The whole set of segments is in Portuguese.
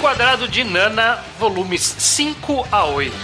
Quadrado de Nana, volumes 5 a 8.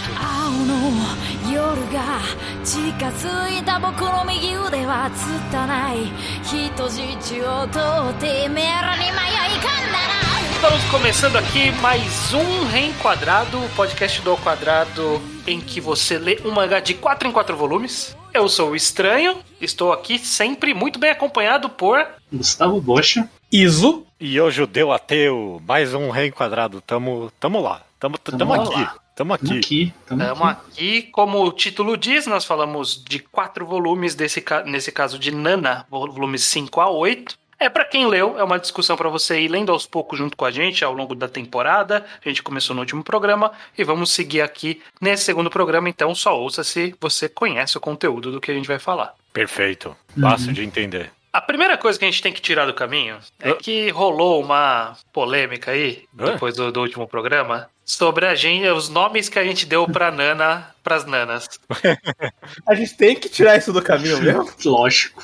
Estamos começando aqui mais um Reenquadrado, o podcast do Ao Quadrado, em que você lê um mangá de 4 em 4 volumes. Eu sou o Estranho, estou aqui sempre muito bem acompanhado por... Gustavo Bocha. Iso. E eu, judeu ateu, mais um reenquadrado. Tamo, tamo lá. Tamo, tamo, Tamo aqui. lá. Tamo aqui. Tamo aqui. Tamo Estamos aqui. aqui, como o título diz, nós falamos de quatro volumes, desse, nesse caso de Nana, volumes 5 a 8. É pra quem leu, é uma discussão pra você ir lendo aos poucos junto com a gente ao longo da temporada. A gente começou no último programa e vamos seguir aqui nesse segundo programa, então só ouça se você conhece o conteúdo do que a gente vai falar. Perfeito. Uhum. Fácil de entender. A primeira coisa que a gente tem que tirar do caminho é que rolou uma polêmica aí, depois do, do último programa, sobre a gente, os nomes que a gente deu pra Nana, pras nanas. A gente tem que tirar isso do caminho mesmo. Lógico.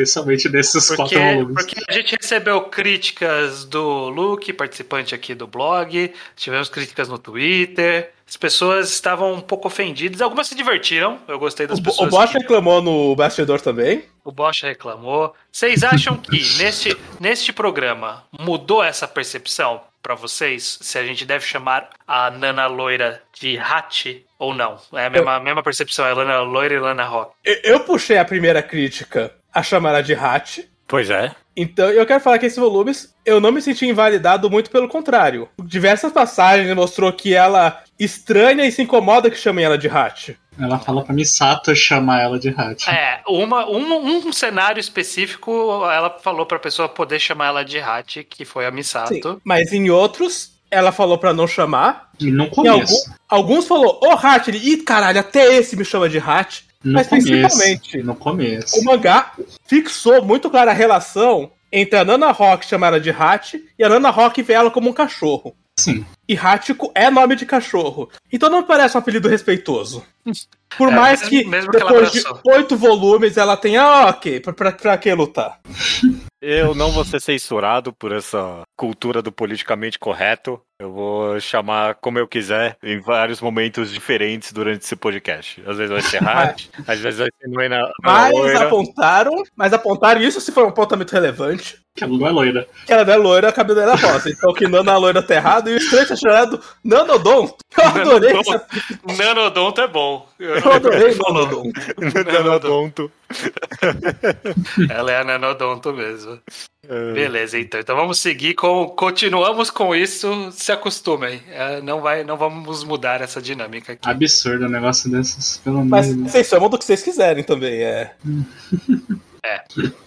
Especialmente nesses Porque, quatro volumes. porque a gente recebeu críticas do Luke, participante aqui do blog, tivemos críticas no Twitter, as pessoas estavam um pouco ofendidas, algumas se divertiram, eu gostei das O, pessoas. o Bosch que- reclamou no bastidor também. O Bosch reclamou. Vocês acham que neste, neste programa mudou essa percepção pra vocês? Se a gente deve chamar a Nana Loira de Hat ou não? É a mesma, a mesma percepção, é Lana Loira e Lana Rock. Eu, eu puxei a primeira crítica a chamar ela de Hat. Pois é. Então eu quero falar que esses volumes eu não me senti invalidado, muito pelo contrário. Diversas passagens mostrou que ela estranha e se incomoda que chamem ela de Hat. Ela fala pra Misato chamar ela de Hat. É, uma, um, um cenário específico, ela falou pra pessoa poder chamar ela de Hat, que foi a Sim, Misato. mas em outros, ela falou pra não chamar. E no Em começo. algum- alguns falou, ô Hat, ele, ih, caralho, até esse me chama de Hat. No mas começo. principalmente- No começo. O mangá fixou muito clara a relação entre a Nana Rock chamar ela de Hat e a Nana Rock ver ela como um cachorro. Sim. E Hachiko é nome de cachorro. Então não parece um apelido respeitoso. Por É, mais que que depois de oito volumes ela tenha, ah, ok, pra, pra, pra que lutar? Eu não vou ser censurado por essa cultura do politicamente correto. Eu vou chamar como eu quiser em vários momentos diferentes durante esse podcast. Às vezes vai ser Hat, às vezes vai ser Noena Mas Loira. apontaram, mas apontaram isso se foi um apontamento relevante. Que ela não é loira. Que ela não é loira, a cabelo dela é rosa. Então que Nana loira tá errado e o estranho tá chamado Nanodon. Eu adorei essa Nanodonto é bom. Eu adorei Nanodon. Nanodonto. Ela é a Nanodonto mesmo. É. Beleza, então. Então vamos seguir com. Continuamos com isso. Se acostumem. É, não, vai, não vamos mudar essa dinâmica aqui. Absurdo um negócio desses, pelo Mas menos. vocês chamam do que vocês quiserem também, é.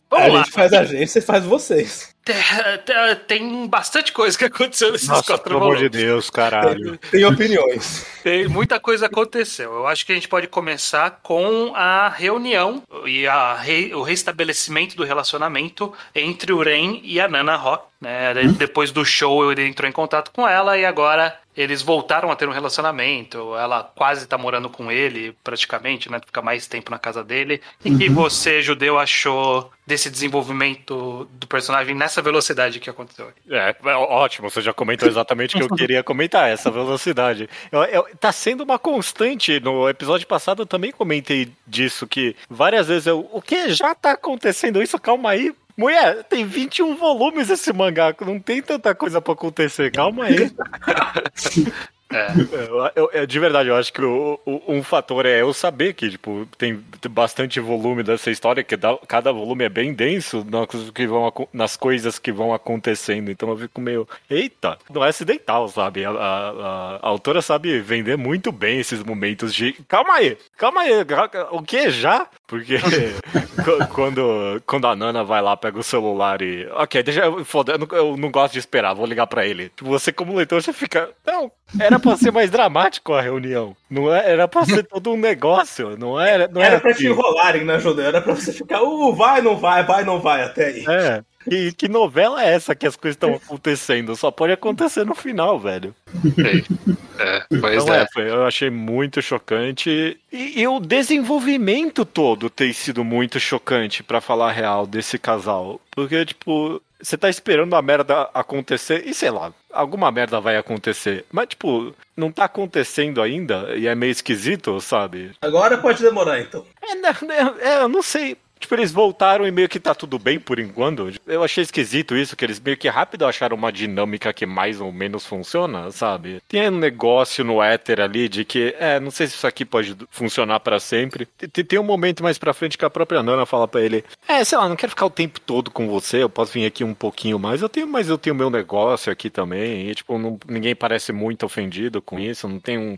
Vamos a lá. gente faz a gente, vocês fazem vocês. Tem- tem- Tem bastante coisa que aconteceu nesses Nossa, quatro pelo amor de. Deus, caralho. Tem opiniões. Tem muita coisa aconteceu. Eu acho que a gente pode começar com a reunião e a re- o restabelecimento do relacionamento entre o Ren e a Nana Rock. Né? Depois do show, ele entrou em contato com ela e agora eles voltaram a ter um relacionamento. Ela quase tá morando com ele, praticamente, né? Fica mais tempo na casa dele. E que você, judeu, achou desse desenvolvimento do personagem nessa velocidade que aconteceu aqui? É, é ótimo, você já comentou exatamente o que eu queria comentar, essa velocidade. Eu, eu- tá sendo uma constante. No episódio passado eu também comentei disso, que várias vezes eu. O que já tá acontecendo isso? Calma aí. Mulher, tem 21 volumes esse mangá, não tem tanta coisa pra acontecer, calma aí. É. Eu- eu- de verdade, eu acho que o- o- um fator é eu saber que, tipo, tem bastante volume dessa história, que dá- cada volume é bem denso nas, que vão, nas coisas que vão acontecendo. Então eu fico meio, eita, não é acidental, sabe? A, a- a- a autora sabe vender muito bem esses momentos de. Calma aí, calma aí, o que já? Porque qu- quando, quando a Nana vai lá, pega o celular e. Ok, deixa eu. Foda, eu não, eu não gosto de esperar, vou ligar pra ele. Você, como leitor, você fica. Não, era pra ser mais dramático a reunião. Não é, era pra ser todo um negócio. Não era. Não Era era pra te assim. enrolarem, né, Judeu? Era pra você ficar, uh, vai, não vai, vai, não vai, até aí. É, E que novela é essa que as coisas estão acontecendo? Só pode acontecer no final, velho. É, pois Então, é. é, eu achei muito chocante. E, e o desenvolvimento todo tem sido muito chocante, pra falar a real, desse casal. Porque, tipo, você tá esperando a merda acontecer e sei lá, alguma merda vai acontecer. Mas, tipo, não tá acontecendo ainda e é meio esquisito, sabe? Agora pode demorar, então. É, né, é, eu não sei. Tipo, eles voltaram e meio que tá tudo bem por enquanto. Eu achei esquisito isso, que eles meio que rápido acharam uma dinâmica que mais ou menos funciona, sabe? Tem um negócio no éter ali de que, é, não sei se isso aqui pode funcionar pra sempre. Tem, um momento mais pra frente que a própria Nana fala pra ele: É, sei lá, não quero ficar o tempo todo com você, eu posso vir aqui um pouquinho mais. Eu tenho, mas eu tenho meu negócio aqui também. E, tipo, não- ninguém parece muito ofendido com isso. Não tem um.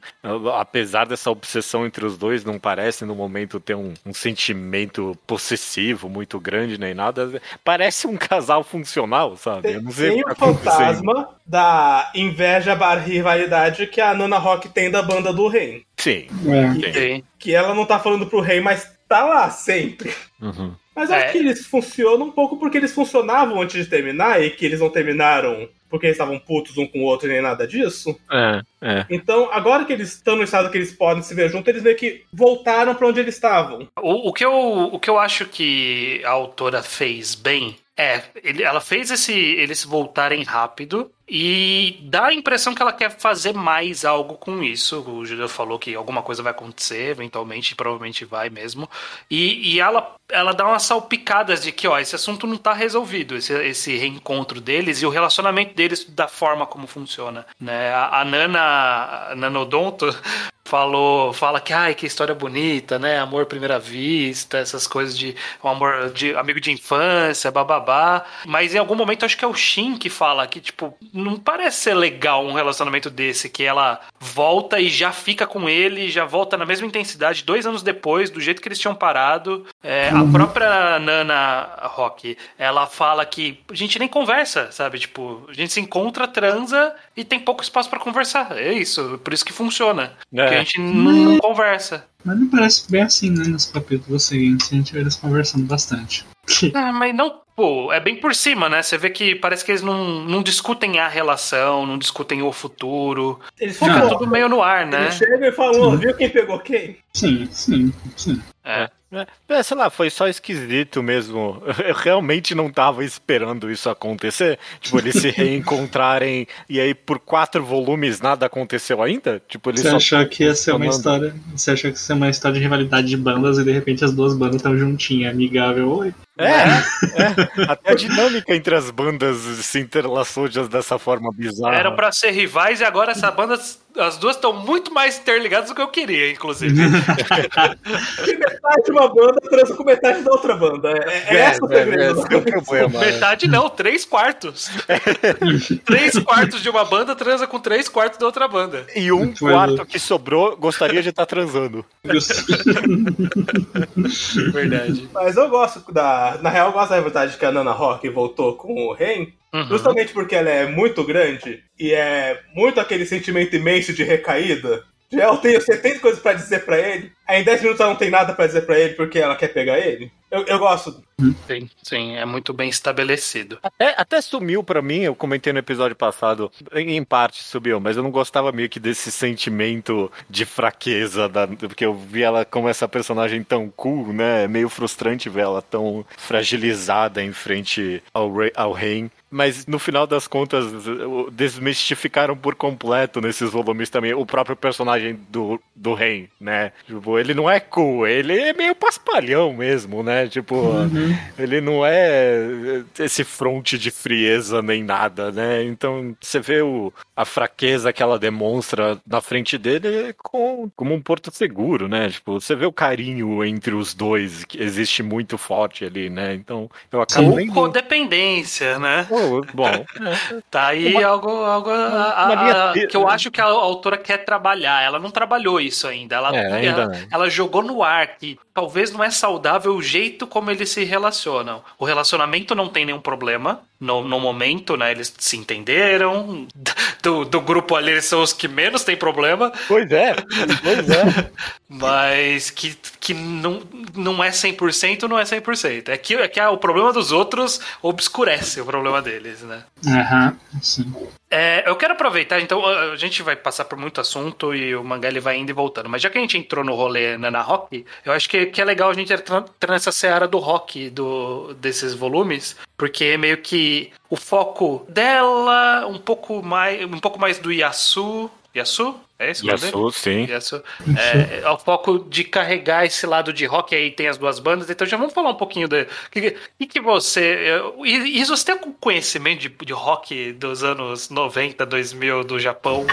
Apesar dessa obsessão entre os dois, não parece no momento ter um, um sentimento possessivo muito grande nem nada. Parece um casal funcional, sabe? Eu não sei Tem o que o tá fantasma da inveja barra rivalidade que a Nana Rock tem da banda do rei. Sim. É. Sim. Que ela não tá falando pro rei, mas tá lá sempre. Uhum. Mas É. acho que eles funcionam um pouco porque eles funcionavam antes de terminar e que eles não terminaram porque eles estavam putos um com o outro e nem nada disso. É, é. Então, agora que eles estão no estado que eles podem se ver juntos, eles meio que voltaram pra onde eles estavam. O, o que eu, o que eu acho que a autora fez bem é, ele- ela fez esse, eles voltarem rápido e dá a impressão que ela quer fazer mais algo com isso. O Júlio falou que alguma coisa vai acontecer, eventualmente, provavelmente vai mesmo. E, e ela, ela dá umas salpicadas de que, ó, esse assunto não tá resolvido, esse, esse reencontro deles e o relacionamento deles da forma como funciona. Né? A, a Nana, a Nanodonto, falou, fala que ai, que história bonita, né? Amor à primeira vista, essas coisas de um amor de amigo de infância, bababá. Mas em algum momento acho que é o Shin que fala que tipo, não parece ser legal um relacionamento desse que ela volta e já fica com ele, já volta na mesma intensidade dois anos depois, do jeito que eles tinham parado. É, A própria Nana Rock, ela fala que a gente nem conversa, sabe? Tipo, a gente se encontra, transa e tem pouco espaço pra conversar. É isso, por isso que funciona. É. Porque a gente não, não conversa. Mas não parece bem assim, né? Nos capítulos seguintes, a gente vê eles conversando bastante. Ah, mas não, pô, é bem por cima, né? Você vê que parece que eles não, não discutem a relação, não discutem o futuro. Eles Fica ficam tudo meio no ar, né? Eles chegam e falam, "Ô, viu quem pegou quem? Sim, sim, sim. É. É, é, sei lá, foi só esquisito mesmo. Eu realmente não tava esperando isso acontecer. Tipo, eles se reencontrarem e aí por quatro volumes nada aconteceu ainda? Tipo, eles Você só achou que ia ser uma história. Você achou que ia ser uma história de rivalidade de bandas e de repente as duas bandas estão juntinhas, amigável. Oi. É, é, até a dinâmica entre as bandas se interlaçou de- dessa forma bizarra. Eram pra ser rivais e agora essa banda, as duas estão muito mais interligadas do que eu queria, inclusive. Que metade de uma banda transa com metade da outra banda. É, é, essa o segredo. esse é o problema. né? Metade não, três quartos. três quartos de uma banda transa com três quartos da outra banda. E um quarto que sobrou gostaria de estar transando. Verdade. Mas eu gosto da. Na real, eu gosto da rivalidade que a Nana Rock voltou com o Ren. Uhum. Justamente porque ela é muito grande e é muito aquele sentimento imenso de recaída. Já eu tenho 70 coisas pra dizer pra ele. Aí em 10 minutos ela não tem nada pra dizer pra ele porque ela quer pegar ele. Eu, eu gosto. Sim, sim, é muito bem estabelecido. Até, até sumiu pra mim, eu comentei no episódio passado, em em parte subiu, mas eu não gostava meio que desse sentimento de fraqueza, da, porque eu vi ela como essa personagem tão cool, né? É meio frustrante ver ela tão fragilizada em frente ao, Rei- ao Rein. Mas no final das contas, desmistificaram por completo nesses volumes também o próprio personagem do, do Rein, né? Tipo, ele não é cool, ele é meio paspalhão mesmo, né? Tipo, ele não é esse fronte de frieza nem nada, né? Então você vê o, a fraqueza que ela demonstra na frente dele com, como um porto seguro, né? Tipo, você vê o carinho entre os dois que existe muito forte ali, né? Então eu acabo Ou codependência, né? Bom, Tá aí algo, algo a- uma a- a- que eu acho que a autora quer trabalhar. Ela não trabalhou isso ainda. Ela, É, ainda ela, ela jogou no ar que talvez não é saudável o jeito como eles se relacionam. O relacionamento não tem nenhum problema. No, no momento, né? Eles se entenderam. Do, do grupo ali, eles são os que menos tem problema. Pois é, pois é. Mas que, que não, não é 100%, não é 100%. É que, é que o problema dos outros obscurece o problema deles, né? Aham, sim. É, eu quero aproveitar, então, a gente vai passar por muito assunto e o mangá ele vai indo e voltando. Mas já que a gente entrou no rolê Nana Rock, eu acho que, que é legal a gente entrar nessa seara do rock do, desses volumes, porque meio que o foco dela, um pouco mais, um pouco mais do Yasu. Yasu? É esse o nome dele? Yasu, sim. Yasu. É, é o foco de carregar esse lado de rock, aí tem as duas bandas, então já vamos falar um pouquinho de. que, que, que você. E, e você tem algum conhecimento de, de rock dos anos 90, 2000 do Japão?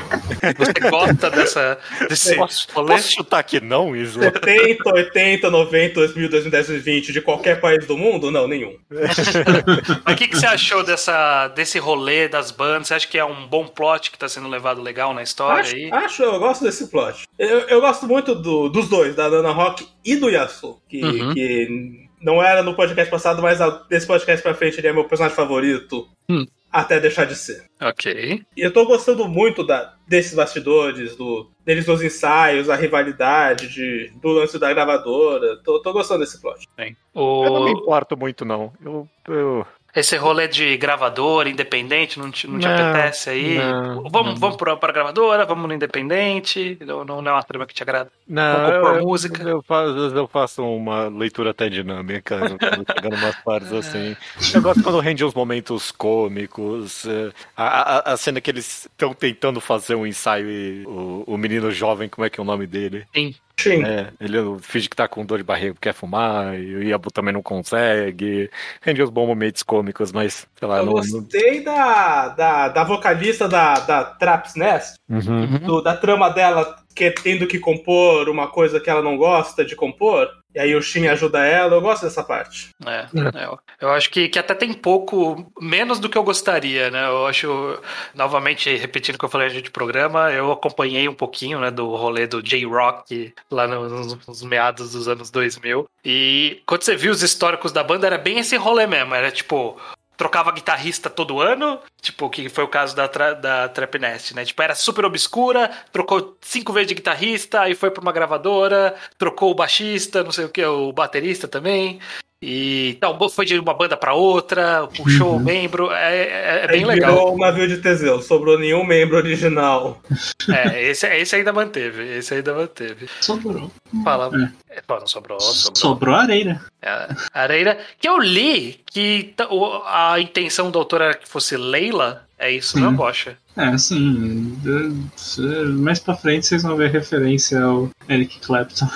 Você gosta dessa, desse Posso, rolê? posso chutar que não, Iso? 70, 80, 90, 2000, 2010, 2020 de qualquer país do mundo? Não, nenhum. Mas o que, que você achou dessa, desse rolê das bandas? Você acha que é um bom plot que tá sendo levado legal na história Acho, aí? acho, eu gosto desse plot. Eu, eu gosto muito do- dos dois, da Nana Rock e do Yasu, que, Uhum. que não era no podcast passado, mas desse podcast pra frente ele é meu personagem favorito. Hum. Até deixar de ser. Ok. E eu tô gostando muito da, desses bastidores, do, deles nos ensaios, a rivalidade, de, do lance da gravadora. Tô, tô gostando desse plot. Bem, Eu não me o, importo muito, não. Eu, eu... esse rolê de gravadora, independente, não te, não te Não, apetece aí? não, vamos não. vamos pra, pra gravadora, vamos no independente? Não, não é uma trama que te agrada? Não, compor eu, música? Eu faço, eu faço uma leitura até dinâmica, chegando umas partes assim. Eu gosto quando rende uns momentos cômicos. eh, A, a, a cena que eles estão tentando fazer um ensaio e o, o menino jovem, como é que é o nome dele? Sim. Sim. É, ele finge que tá com dor de barriga, quer fumar, e o Yabu também não consegue. Rende uns bons momentos cômicos, mas, sei lá, Eu não. não... gostei da, da, da vocalista da, da Traps Nest, Uhum. do- da trama dela que tendo que compor uma coisa que ela não gosta de compor. E aí o Shin ajuda ela, eu gosto dessa parte. É, é, eu- eu acho que, que até tem pouco, menos do que eu gostaria, né? Eu acho, novamente, repetindo o que eu falei de programa, eu acompanhei um pouquinho, né, do rolê do J-Rock lá nos, nos meados dos anos 2000. E quando você viu os históricos da banda, era bem esse rolê mesmo. Era tipo, trocava guitarrista todo ano, tipo, que foi o caso da, tra da Trap Nest, né? Tipo, era super obscura, trocou cinco vezes de guitarrista, aí foi pra uma gravadora, trocou o baixista, não sei o que, o baterista também. E então, foi de uma banda pra outra, puxou o membro, é, é- é bem legal. virou um navio de Teseu, sobrou nenhum membro original. É, esse, esse ainda manteve, esse ainda manteve. Sobrou. Fala. É, pô, não sobrou, sobrou. Sobrou areia. É, Areira, que eu li que o- a intenção do autor era que fosse Leila, é isso, Sim. não, Bocha? É, assim. de- Mais pra frente vocês vão ver referência ao Eric Clapton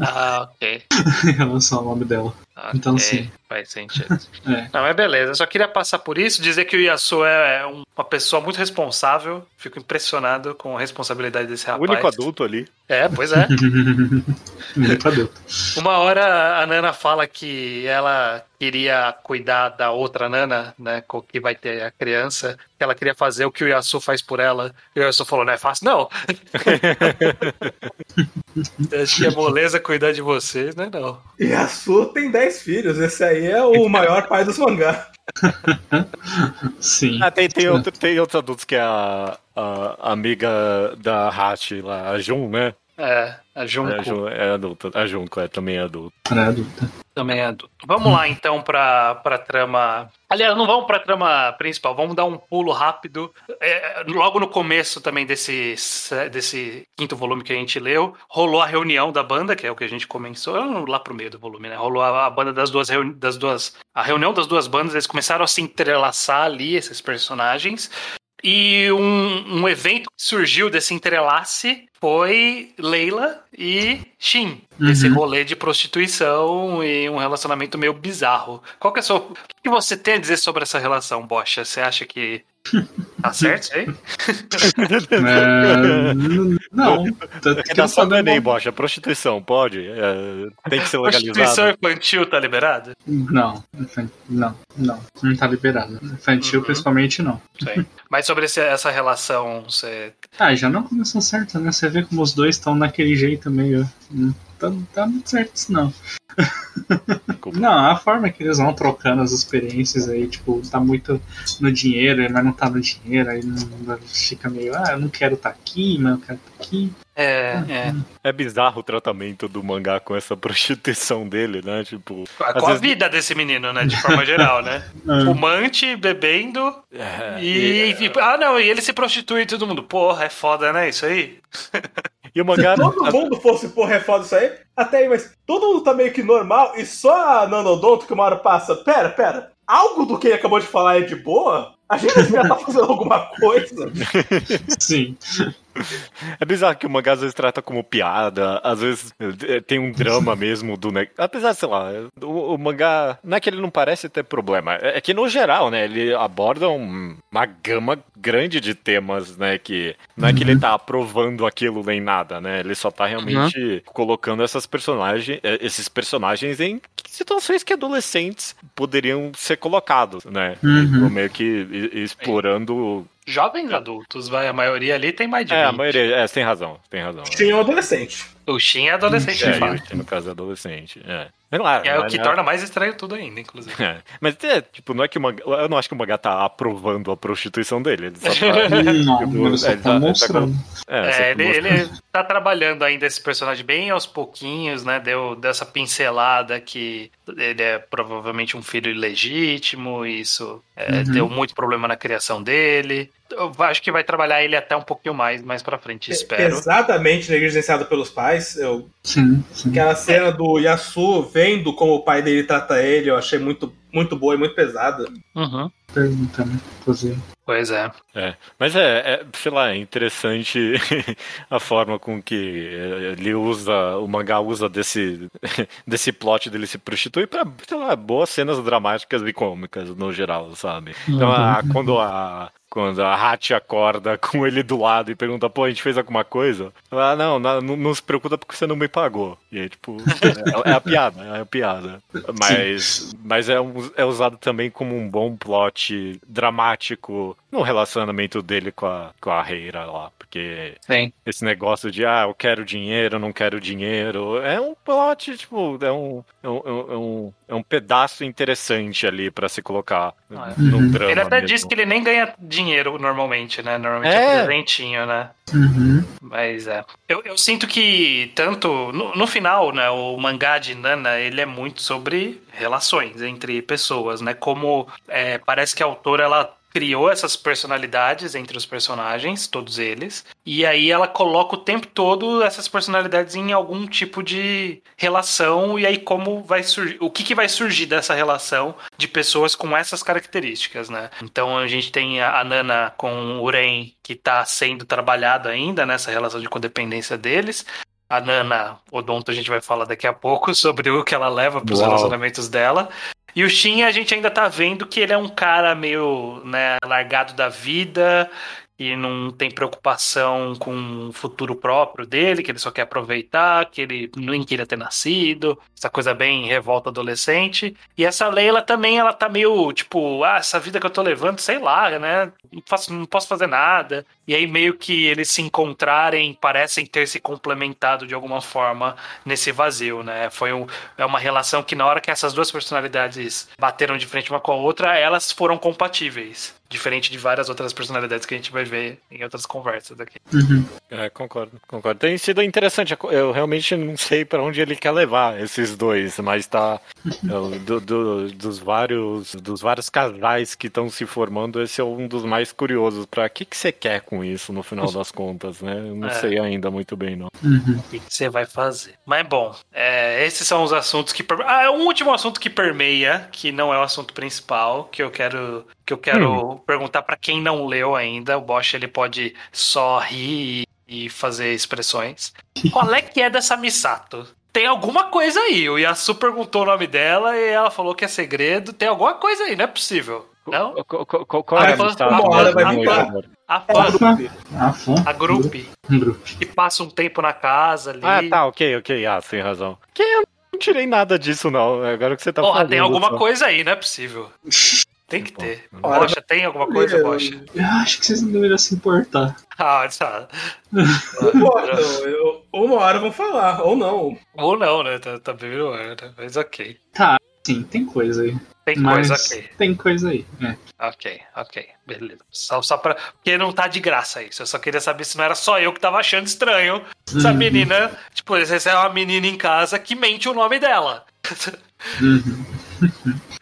Ah, ok. em relação ao nome dela. Então, Ok, sim. Faz sentido. É. Não, mas beleza. Eu só queria passar por isso, dizer que o Yasuo é um- uma pessoa muito responsável. Fico impressionado com a responsabilidade desse O rapaz. único adulto ali. É, pois é. Muito adulto. Uma hora a Nana fala que ela queria cuidar da outra Nana, né, com que vai ter a criança, que ela queria fazer o que o Yasuo faz por ela. E o Yasuo falou, não é fácil, não. Acho que é moleza cuidar de vocês, né, não. E a Su tem 10 filhos, esse aí é o maior pai dos mangá. Sim. Ah, tem, tem, outro, tem outros adultos que é a, a amiga da Hachi lá, a Jun, né? É, a Junko É, a Jun é adulta. A Junko é, também é adulta. Para adulta. também é adulto. Vamos lá, então, pra, pra trama... Aliás, não vamos pra trama principal, vamos dar um pulo rápido. É, logo no começo também desse, desse quinto volume que a gente leu, rolou a reunião da banda, que é o que a gente começou lá pro meio do volume, né? Rolou a, a banda das duas, reuni- das duas... A reunião das duas bandas, eles começaram a se entrelaçar ali, esses personagens. E um, um evento que surgiu desse entrelace foi Leila e Shin. Esse Uhum. rolê de prostituição e um relacionamento meio bizarro. Qual que é a sua... O que você tem a dizer sobre essa relação, Bocha? Você acha que tá certo isso aí? É, não. Eu Redação do Enem, Bocha. Prostituição, pode? É, tem que ser Prostituição legalizado. infantil tá liberada? Não, não, não. Não tá liberado. Infantil, Uhum. principalmente, não. Sei. Mas sobre esse- essa relação, você... Ah, já não começou certo, né? Você vê como os dois estão naquele jeito meio. hum, tá, tá muito certo isso não. não, a forma que eles vão trocando as experiências aí, tipo, tá muito no dinheiro, mas não tá no dinheiro, aí não, fica meio, ah, eu não quero estar tá aqui, mas eu quero estar tá aqui. É, é. É bizarro o tratamento do mangá com essa prostituição dele, né? Tipo. Com a vida desse menino, né? De forma geral, né? É. Fumante, bebendo. É, e, e, Ah, não, e ele se prostitui e todo mundo. Porra, é foda, né? Isso aí. E o mangá. Se todo mundo fosse, porra, é foda isso aí. Até aí, mas todo mundo tá meio que normal e só a Nanodonto que uma hora passa. Pera, pera. Algo do que ele acabou de falar é de boa? A gente já tá fazendo alguma coisa. Sim. É bizarro que o mangá às vezes trata como piada, às vezes é, tem um drama mesmo do. Apesar, sei lá, o, o, mangá. Não é que ele não parece ter problema, é, é que no geral, né, ele aborda um, uma gama grande de temas, né, que não é que ele uhum. tá aprovando aquilo nem nada, né, ele só tá realmente uhum. colocando essas personagens, é, esses personagens em situações que adolescentes poderiam ser colocados, né, uhum. meio que explorando jovens adultos, vai. A maioria ali tem mais de É, 20. a maioria, é, tem razão, tem razão. Shin é um adolescente. O Shin é adolescente, é, de fato. O Shin, no caso, é adolescente, é. É, claro, é o que é... torna mais estranho tudo ainda, inclusive. É. Mas, é, tipo, não é que o mangá, eu não acho que o mangá tá aprovando a prostituição dele. Ele só tá, não, tipo, ele só tá mostrando. É, ele, ele tá trabalhando ainda esse personagem bem aos pouquinhos, né? Deu dessa pincelada que ele é provavelmente um filho ilegítimo, e isso é, uhum. deu muito problema na criação dele. Eu acho que vai trabalhar ele até um pouquinho mais mais pra frente, espero. Exatamente negligenciado pelos pais. Eu... Sim, sim. Aquela cena do Yasu vendo como o pai dele trata ele, eu achei muito, muito boa e muito pesada. Uhum. Né? Pois é. é. Mas é, é, sei lá, é interessante a forma com que ele usa, o mangá usa desse, desse plot dele se prostituir pra, sei lá, boas cenas dramáticas e cômicas no geral, sabe? Então, a, quando a, quando a Hatch acorda com ele do lado e pergunta, pô, a gente fez alguma coisa? Ela, ah, não, não, não se preocupa porque você não me pagou. E aí, tipo, é, é a piada, é a piada. Mas, mas é, é usado também como um bom plot dramático no relacionamento dele com a, com a Reira lá. Porque Sim. esse negócio de, ah, eu quero dinheiro, não quero dinheiro, é um plot, tipo, é um, é um, é um, é um pedaço interessante ali para se colocar ah, é. num drama. Ele até mesmo. disse que ele nem ganha dinheiro normalmente, né? Normalmente é, é presentinho, né? Uhum. Mas é. Eu, eu sinto que tanto. No, no final, né? O mangá de Nana, ele é muito sobre relações entre pessoas, né? Como é, parece que a autora ela criou essas personalidades entre os personagens, todos eles, e aí ela coloca o tempo todo essas personalidades em algum tipo de relação e aí como vai surgir, o que, que vai surgir dessa relação de pessoas com essas características, né? Então a gente tem a, Nana com o Ren que está sendo trabalhado ainda nessa relação de codependência deles, a Nana Odonto a gente vai falar daqui a pouco sobre o que ela leva para os relacionamentos dela. E o Shin a gente ainda tá vendo que ele é um cara meio né, largado da vida, que não tem preocupação com o futuro próprio dele, que ele só quer aproveitar, que ele nem queria ter nascido, essa coisa bem revolta adolescente. E essa Leila também, ela tá meio tipo, ah, essa vida que eu tô levando, sei lá, né? Não, faço, não posso fazer nada. E aí meio que eles se encontrarem, parecem ter se complementado de alguma forma nesse vazio, né? Foi um, é uma relação que na hora que essas duas personalidades bateram de frente uma com a outra, elas foram compatíveis. Diferente de várias outras personalidades que a gente vai ver em outras conversas aqui. Uhum. É, concordo, concordo. Tem sido interessante. Eu realmente não sei para onde ele quer levar esses dois, mas tá. É, do, do, dos, vários, dos vários casais que estão se formando, esse é um dos mais curiosos. Para que, que você quer com isso no final das contas, né? Eu não é. sei ainda muito bem, não. Uhum. O que você vai fazer? Mas bom, é, esses são os assuntos que. Ah, um último assunto que permeia, que não é o assunto principal, que eu quero que eu quero hum. perguntar para quem não leu ainda. O Bosch ele pode só rir e fazer expressões. Qual é que é dessa Misato? Tem alguma coisa aí. O Yasu perguntou o nome dela e ela falou que é segredo. Tem alguma coisa aí, não é possível. Não? Qual, qual, qual é a Misato? Uma hora vai vir a fã. A fã. A grupo. E passa um tempo na casa ali. Ah, tá, ok, ok. Ah, sem razão. Que eu não tirei nada disso, não. Agora que você tá Porra, falando. tem alguma só. coisa aí, não é possível. Tem que ter. Ora, Bocha, tem alguma coisa, eu- Bocha? Eu acho que vocês não deveriam se importar. Ah, tá. Eu- uma hora vão falar, ou não. Ou não, né? Tá, tá bem no ar, né? Mas ok. Tá, sim, tem coisa aí. Tem Mas coisa, ok. tem coisa aí. É. Ok, ok, beleza. Só, só pra. Porque não tá de graça isso. Eu só queria saber se não era só eu que tava achando estranho. Essa Uhum. menina, tipo, essa é uma menina em casa que mente o nome dela. Uhum.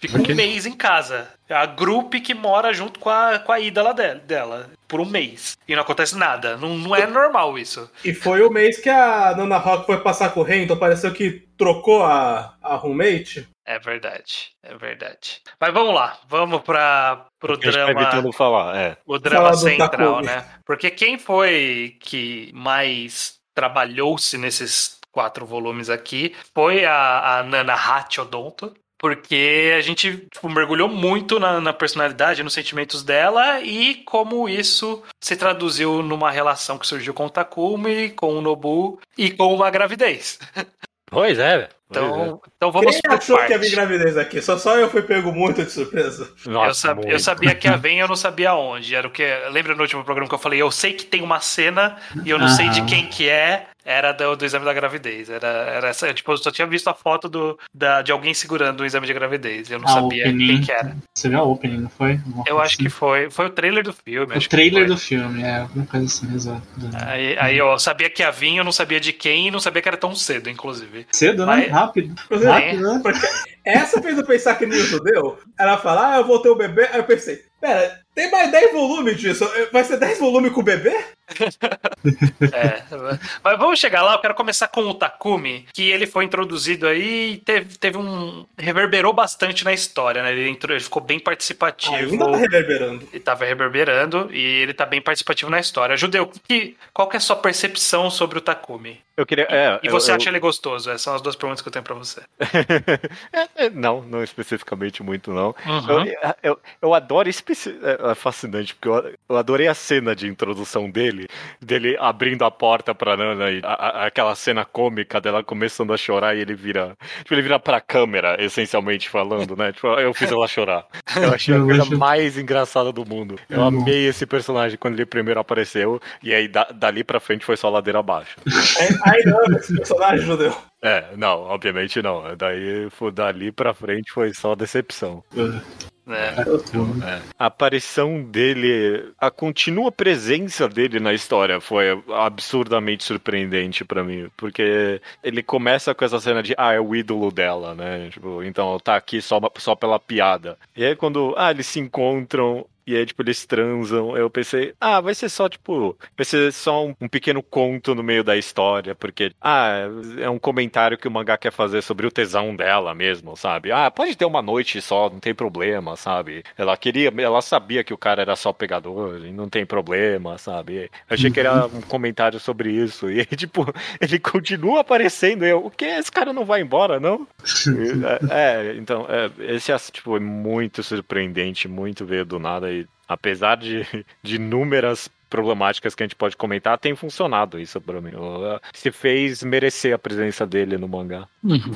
Fica Ok. um mês em casa. É a grupo que mora junto com a, com a ídola de- dela. Por um mês. E não acontece nada. Não, não é normal isso. E foi o mês que a Nana Rock foi passar com o então pareceu que trocou a, a roommate. É verdade. É verdade. Mas vamos lá. Vamos pra, pro tá drama. evitando falar, é. o drama Falar central, né? Porque quem foi que mais trabalhou-se nesses quatro volumes aqui foi a, a Nana Hachidonto. Porque a gente tipo, mergulhou muito na, na personalidade, nos sentimentos dela e como isso se traduziu numa relação que surgiu com o Takumi, com o Nobu e com uma gravidez. Pois é, velho. Pois Então, então vamos Quem por achou que ia parte. vir gravidez aqui? Só, só eu fui pego muito de surpresa. Nossa, eu, sab- eu sabia que a Ven, eu não sabia onde. Era o que. Lembra no último programa que eu falei? Eu sei que tem uma cena e eu não sei de quem que é. Era do, do exame da gravidez. Era, era essa. Tipo, eu só tinha visto a foto do, da, de alguém segurando o exame de gravidez. Eu não A sabia opening. quem que era. Você viu a opening, não foi? Alguma Eu acho que assim? foi. Foi o trailer do filme. O que trailer do filme, é alguma coisa assim, exato. Aí, aí eu sabia que ia vir, eu não sabia de quem e não sabia que era tão cedo, inclusive. Cedo, né? Mas- Rápido, né? Porque essa fez eu pensar que nem judeu. Ela fala, ah, eu vou ter o bebê. Aí eu pensei, pera, tem mais 10 volumes disso. Vai ser 10 volumes com o bebê? É, mas vamos chegar lá. Eu quero começar com o Takumi, que ele foi introduzido aí e teve, teve um. reverberou bastante na história, né? Ele, entrou, ele ficou bem participativo. Ainda tá reverberando. Ele tava reverberando e ele tá bem participativo na história. Judeu, que, qual que é a sua percepção sobre o Takumi? Eu queria. É, E eu- você eu- acha ele gostoso? Essas são as duas perguntas que eu tenho pra você. É, é, não, não especificamente muito, não. Uhum. Eu, eu, eu adoro especi... é, é fascinante, porque eu, eu adorei a cena de introdução dele, dele abrindo a porta pra Nana e a- a- aquela cena cômica dela começando a chorar e ele vira. Tipo, ele vira pra câmera, essencialmente falando, né? Tipo, eu fiz ela chorar. Eu achei a coisa mais engraçada do mundo. Eu amei esse personagem quando ele primeiro apareceu, e aí da- dali pra frente foi só ladeira abaixo. Aí não, esse personagem judeu. É, não, obviamente não. Daí, foi- dali pra frente foi só decepção. Né? É. A aparição dele, a contínua presença dele na história foi absurdamente surpreendente pra mim, porque ele começa com essa cena de ah, é o ídolo dela, né? Tipo, então tá aqui só, só pela piada. E aí quando ah, eles se encontram e aí, tipo, eles transam. Eu pensei, ah, vai ser só, tipo, vai ser só um, um pequeno conto no meio da história, porque, ah, é um comentário que o mangá quer fazer sobre o tesão dela mesmo, sabe? Ah, pode ter uma noite só, não tem problema, sabe? Ela queria, ela sabia que o cara era só pegador e não tem problema, sabe? Eu achei que era um comentário sobre isso. E aí, tipo, ele continua aparecendo. E eu, o que? Esse cara não vai embora, não? É, é, então, é, esse tipo, é muito surpreendente, muito veio do nada. Apesar de, de inúmeras problemáticas que a gente pode comentar, tem funcionado isso pra mim. Se fez merecer a presença dele no mangá.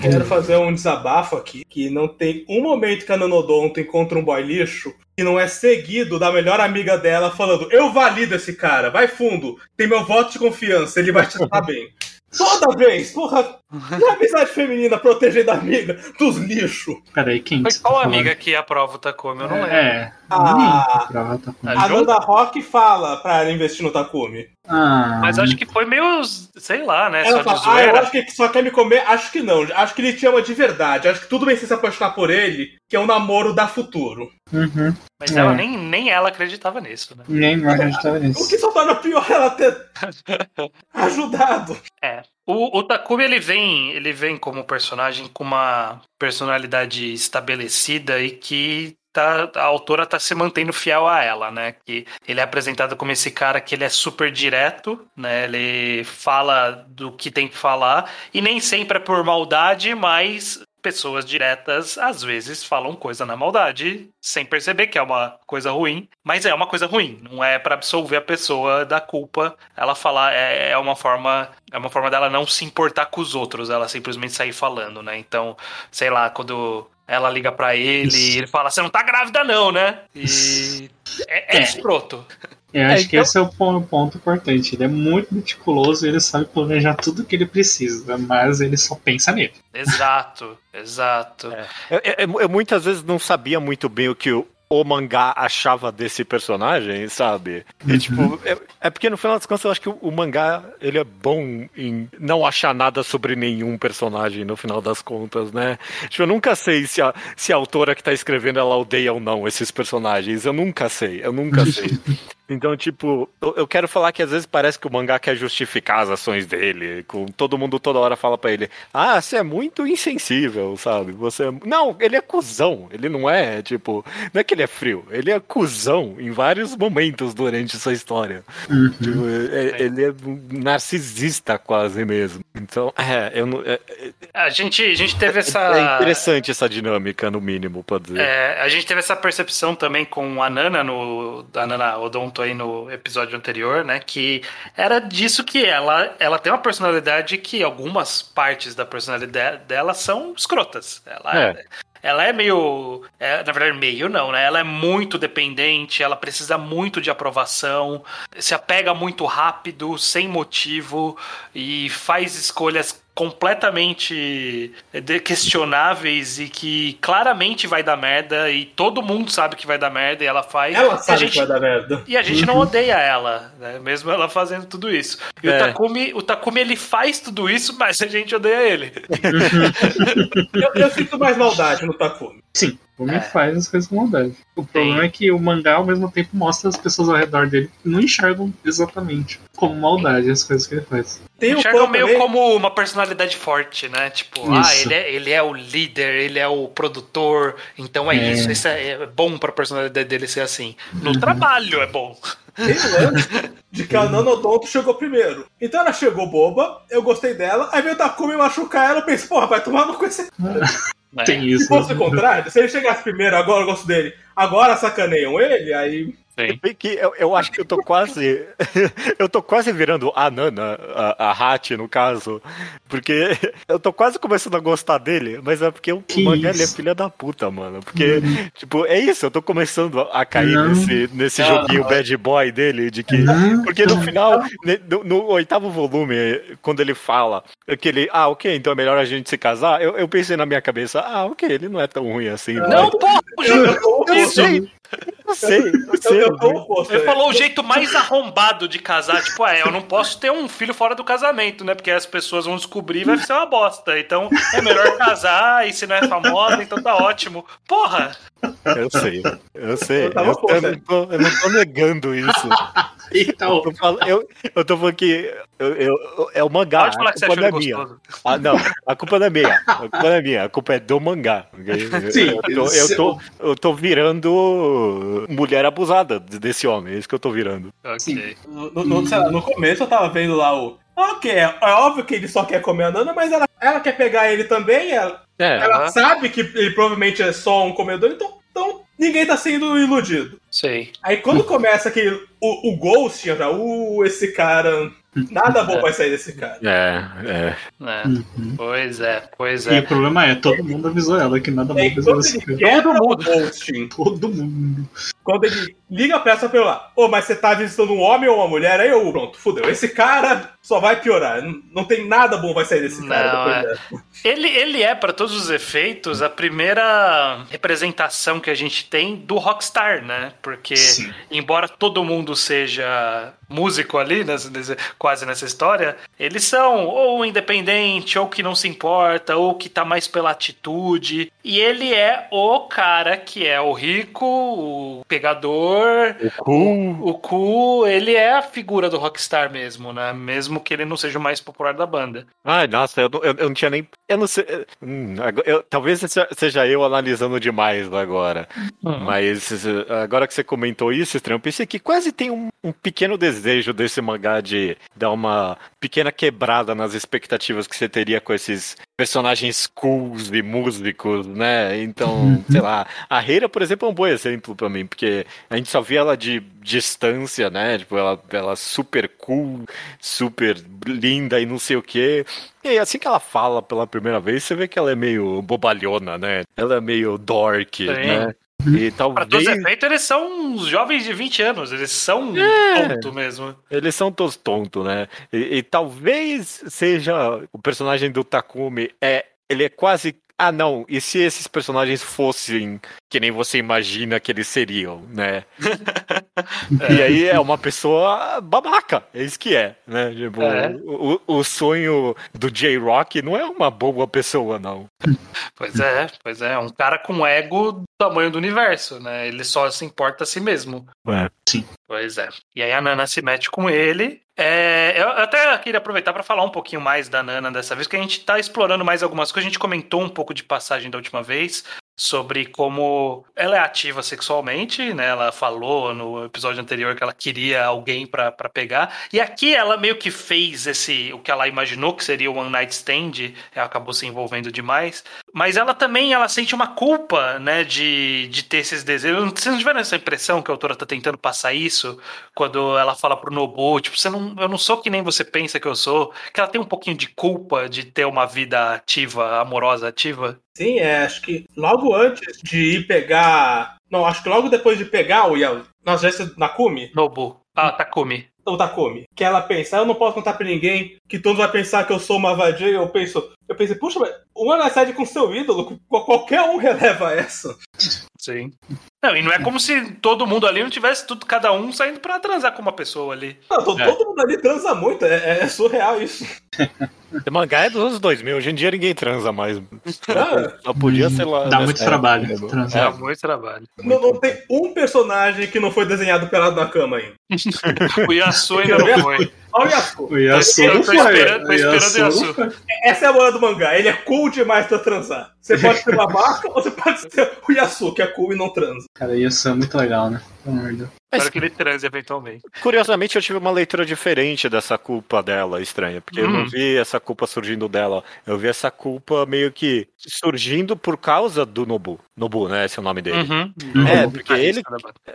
Quero fazer um desabafo aqui, que não tem um momento que a Nanodonto encontra um boy lixo que não é seguido da melhor amiga dela falando eu valido esse cara, vai fundo, tem meu voto de confiança, ele vai te tratar bem. Toda vez, porra, e a amizade feminina protegendo a amiga dos lixos. Peraí, quem? Mas que qual tá amiga que aprova o Takumi? Eu não lembro. É, Ah. Ah, A Nanda Rock fala pra ela investir no Takumi. Ah, Mas acho que foi meio, sei lá, né? Ela Só fala, de ah, eu acho que só quer me comer. Acho que não. Acho que ele te ama de verdade. Acho que tudo bem se se apaixonar por ele, que é um namoro da futuro. Uhum. Mas ela É. nem, nem ela acreditava nisso, né? Nem vai acreditar O nisso. que só torna pior ela ter ajudado. É. O, o Takumi ele vem, ele vem como personagem com uma personalidade estabelecida e que tá, a autora tá se mantendo fiel a ela, né? Que ele é apresentado como esse cara que ele é super direto, né? Ele fala do que tem que falar e nem sempre é por maldade, mas pessoas diretas às vezes falam coisa na maldade sem perceber que é uma coisa ruim, mas é uma coisa ruim, não é para absolver a pessoa da culpa. Ela falar é, é uma forma é uma forma dela não se importar com os outros, ela simplesmente sair falando, né? Então, sei lá, quando ela liga para ele, Isso. ele fala: "Você não tá grávida não, né?" E é, é, é. escroto. Eu acho é, que então... esse é o ponto importante. Ele é muito meticuloso, ele sabe planejar tudo que ele precisa, mas ele só pensa nele. Exato, exato. É. Eu, eu, eu, muitas vezes não sabia muito bem o que o, o mangá achava desse personagem, sabe? E, uhum. tipo, é, é, porque no final das contas eu acho que o, o, mangá ele é bom em não achar nada sobre nenhum personagem no final das contas, né? Tipo, eu nunca sei se a, se a autora que tá escrevendo ela odeia ou não esses personagens. Eu nunca sei, eu nunca sei. Então, tipo, eu quero falar que às vezes parece que o mangá quer justificar as ações dele. Com todo mundo toda hora fala para ele: Ah, você é muito insensível, sabe? Você é... Não, ele é cuzão. Ele não é, tipo, não é que ele é frio. Ele é cuzão em vários momentos durante essa história. Uhum. Tipo, é, ele é narcisista quase mesmo. Então, é, eu não. É, é a, gente, a gente teve essa. É interessante essa dinâmica, no mínimo, pode dizer. É, a gente teve essa percepção também com a Nana no. A Nana Odonto aí no episódio anterior, né? Que era disso que ela, ela tem uma personalidade que algumas partes da personalidade dela são escrotas. Ela é. Ela é meio. É, na verdade, meio não, né? Ela é muito dependente, ela precisa muito de aprovação, se apega muito rápido, sem motivo, e faz escolhas completamente questionáveis e que claramente vai dar merda e todo mundo sabe que vai dar merda e ela faz. Ela sabe gente, que vai dar merda. E a gente não odeia ela, né? Mesmo ela fazendo tudo isso. E é. o Takumi, o Takumi ele faz tudo isso, mas a gente odeia ele. eu, eu sinto mais maldade no Takumi. Sim. O homem é. faz as coisas com maldade. O problema Sim. é que o mangá, ao mesmo tempo, mostra as pessoas ao redor dele que não enxergam exatamente como maldade as coisas que ele faz. Tem enxergam meio também. como uma personalidade forte, né? Tipo, ah, isso. ah, ele é, ele é o líder, ele é o produtor, então é, é. isso. Isso é, é bom pra personalidade dele ser assim. No uhum. trabalho é bom. de que a Nanodonto chegou primeiro. Então ela chegou boba, eu gostei dela, aí veio o Takumi machucar ela, eu pensei, porra, vai tomar no com esse. É. Tem isso. Se fosse o contrário, se ele chegasse primeiro, agora eu gosto dele, agora sacaneiam ele, aí que eu, eu acho que eu tô quase. eu tô quase virando a Nana, a, a Hat, no caso. Porque eu tô quase começando a gostar dele, mas é porque o mangá ele é filha da puta, mano. Porque, uhum. tipo, é isso, eu tô começando a cair não. nesse, nesse joguinho bad boy dele, de que. Não. Porque no final, no, no, oitavo volume, quando ele fala que ele. Ah, ok, então é melhor a gente se casar, eu, eu pensei na minha cabeça, ah, ok, ele não é tão ruim assim. Não, eu, eu, eu sei. Eu sei, eu sei. Eu, eu, ele falou o jeito mais arrombado de casar. Tipo, é, eu não posso ter um filho fora do casamento, né? Porque as pessoas vão descobrir e vai ser uma bosta. Então é melhor casar e se não é famosa, então tá ótimo. Porra! Eu sei, eu sei. Eu, eu, eu, não, tô, eu não tô negando isso. Então. Eu tô falando, eu, eu tô falando que eu, eu, é o mangá. Pode falar que a culpa você não é minha. Ah, não, a culpa não é minha. A culpa não é minha. A culpa é do mangá. Sim, eu, tô, eu, tô, eu tô virando mulher abusada desse homem. É isso que eu tô virando. Okay. No, no, no começo eu tava vendo lá o. Ok, é, é óbvio que ele só quer comer a Nana, mas ela, ela quer pegar ele também. Ela, é, ela sabe que ele provavelmente é só um comedor, então, então ninguém tá sendo iludido. Sei. Aí quando começa que o, o Ghost já, uh, esse cara Nada bom é. vai sair desse cara. É, é. é. Uhum. Pois é, pois é. E o problema é, todo mundo avisou ela que nada bom vai sair desse cara. Todo mundo. Todo mundo. Quando ele liga a peça pra eu lá, ô, oh, mas você tá visitando um homem ou uma mulher? Aí eu, pronto, fudeu. Esse cara só vai piorar. Não tem nada bom vai sair desse cara. Não, é. ele, ele é, para todos os efeitos, a primeira representação que a gente tem do Rockstar, né? Porque, Sim. embora todo mundo seja músico ali, nessa, quase nessa história, eles são ou independente, ou que não se importa, ou que tá mais pela atitude. E ele é o cara que é o rico, o pegador, o cool. O, o cool, ele é a figura do Rockstar mesmo, né? Mesmo que ele não seja o mais popular da banda. Ai, nossa, eu, eu, eu não tinha nem. Eu não sei. Hum, eu, talvez seja eu analisando demais agora. Uhum. Mas agora que você comentou isso, Estranho, eu pensei que quase tem um, um pequeno desejo desejo desse mangá de dar uma pequena quebrada nas expectativas que você teria com esses personagens cools e músicos, né? Então, Uhum. sei lá, a Reira, por exemplo, é um bom exemplo pra mim, porque a gente só via ela de distância, né? Tipo, ela, ela super cool, super linda e não sei o quê. E aí, assim que ela fala pela primeira vez, você vê que ela é meio bobalhona, né? Ela é meio dork, né? E Para todos talvez os efeitos, eles são uns jovens de 20 anos. Eles são É. tonto mesmo. eles são todos tontos, né? E, e talvez seja o personagem do Takumi é ele é quase ah não, e se esses personagens fossem que nem você imagina que eles seriam, né? E aí é uma pessoa babaca, é isso que é, né? Tipo, É. o, o sonho do J-Rock não é uma boa pessoa, não. Pois é, pois é. Um cara com ego tamanho do universo, né? Ele só se importa a si mesmo. É. Pois é. E aí a Nana se mete com ele. É, eu até queria aproveitar para falar um pouquinho mais da Nana dessa vez, que a gente tá explorando mais algumas coisas. A gente comentou um pouco de passagem da última vez sobre como ela é ativa sexualmente, né? Ela falou no episódio anterior que ela queria alguém pra pra pegar. E aqui ela meio que fez esse o que ela imaginou que seria o one night stand, ela acabou se envolvendo demais. Mas ela também ela sente uma culpa, né, de, de ter esses desejos. Vocês não tiveram essa impressão que a autora tá tentando passar isso quando ela fala pro Nobu, tipo, você não, eu não sou que nem você pensa que eu sou, que ela tem um pouquinho de culpa de ter uma vida ativa, amorosa ativa? Sim, é, acho que logo antes de ir pegar. Não, acho que logo depois de pegar o Yao. Nós já Nakumi, Nobu. Ah, Takumi. O Takumi, que ela pensa, eu não posso contar pra ninguém, que todo mundo vai pensar que eu sou uma vadia, eu penso, eu pensei, puxa, mas uma Night com seu ídolo, qual- qualquer um releva essa. Sim. Não, e não é como se todo mundo ali não tivesse tudo, cada um saindo pra transar com uma pessoa ali. Não, to- É. todo mundo ali transa muito, é, é surreal isso. O mangá é dos anos 2000, hoje em dia ninguém transa mais. Ah, Só podia ser lá. Dá muito época, trabalho? Dá transar. muito trabalho. não, não tem um personagem que não foi desenhado pelado na cama ainda. O Yasu ainda não foi. Olha o Yasuo. O Yasu Tô não foi. esperando- tô O esperando o Yasu Yasu. foi. Essa é a moral do mangá, ele é cool demais pra transar. Você pode ser babaca ou você pode ser o Yasuo, que é cool e não transa. Cara, Yasu é muito legal, né? De Deus. Espero que ele transe eventualmente. Curiosamente, eu tive uma leitura diferente dessa culpa dela, estranha, porque eu Hum. não vi essa culpa surgindo dela. Eu vi essa culpa meio que surgindo por causa do Nobu. Nobu, né? Esse é o nome dele. Uhum. É, O porque ele-.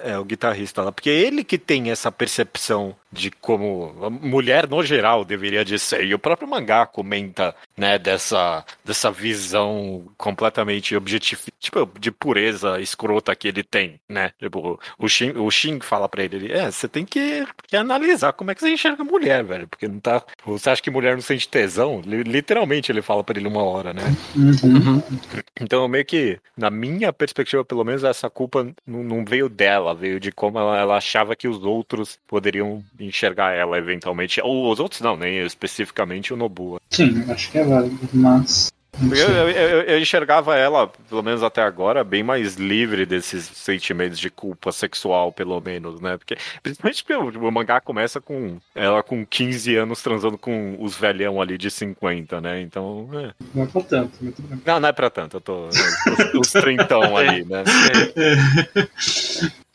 É, o guitarrista lá. Porque ele que tem essa percepção de como a mulher, no geral, deveria de ser. E o próprio mangá comenta, né, dessa, dessa visão completamente objetiva, tipo, de pureza escrota que ele tem, né? Tipo, o Shin, o Shin fala pra ele, ele, é, você tem que, que analisar como é que você enxerga a mulher, velho. Porque não tá... Você acha que mulher não sente tesão? Li- Literalmente ele fala pra ele uma hora, né? Uhum. Então, meio que, na minha perspectiva, pelo menos, essa culpa não, não veio dela, veio de como ela, ela achava que os outros poderiam enxergar ela eventualmente. Ou os outros não, nem especificamente o Nobu. Sim, acho que é válido, mas. Não Eu, eu, eu- eu enxergava ela, pelo menos até agora, bem mais livre desses sentimentos de culpa sexual, pelo menos, né? Porque, principalmente porque o, mangá começa com ela com 15 anos transando com os velhão ali de 50, né? Então, é. Não é pra tanto, muito bem. não, não é pra tanto, eu tô. Os, os trintão ali, né?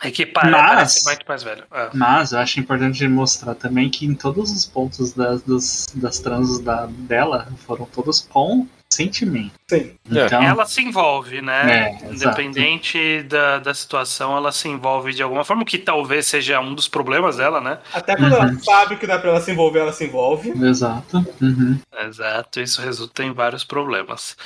É que para, Mas- parece muito mais velho. É. Mas eu acho importante mostrar também que em todos os pontos das, das, das transas da, dela foram todos com sentimento. Sim. É. Então, Ela se envolve, né? É. Independente da, da situação, ela se envolve de alguma forma, o que talvez seja um dos problemas dela, né? Até quando ela sabe que dá pra ela se envolver, ela se envolve. Exato. Uhum. Exato, isso resulta em vários problemas.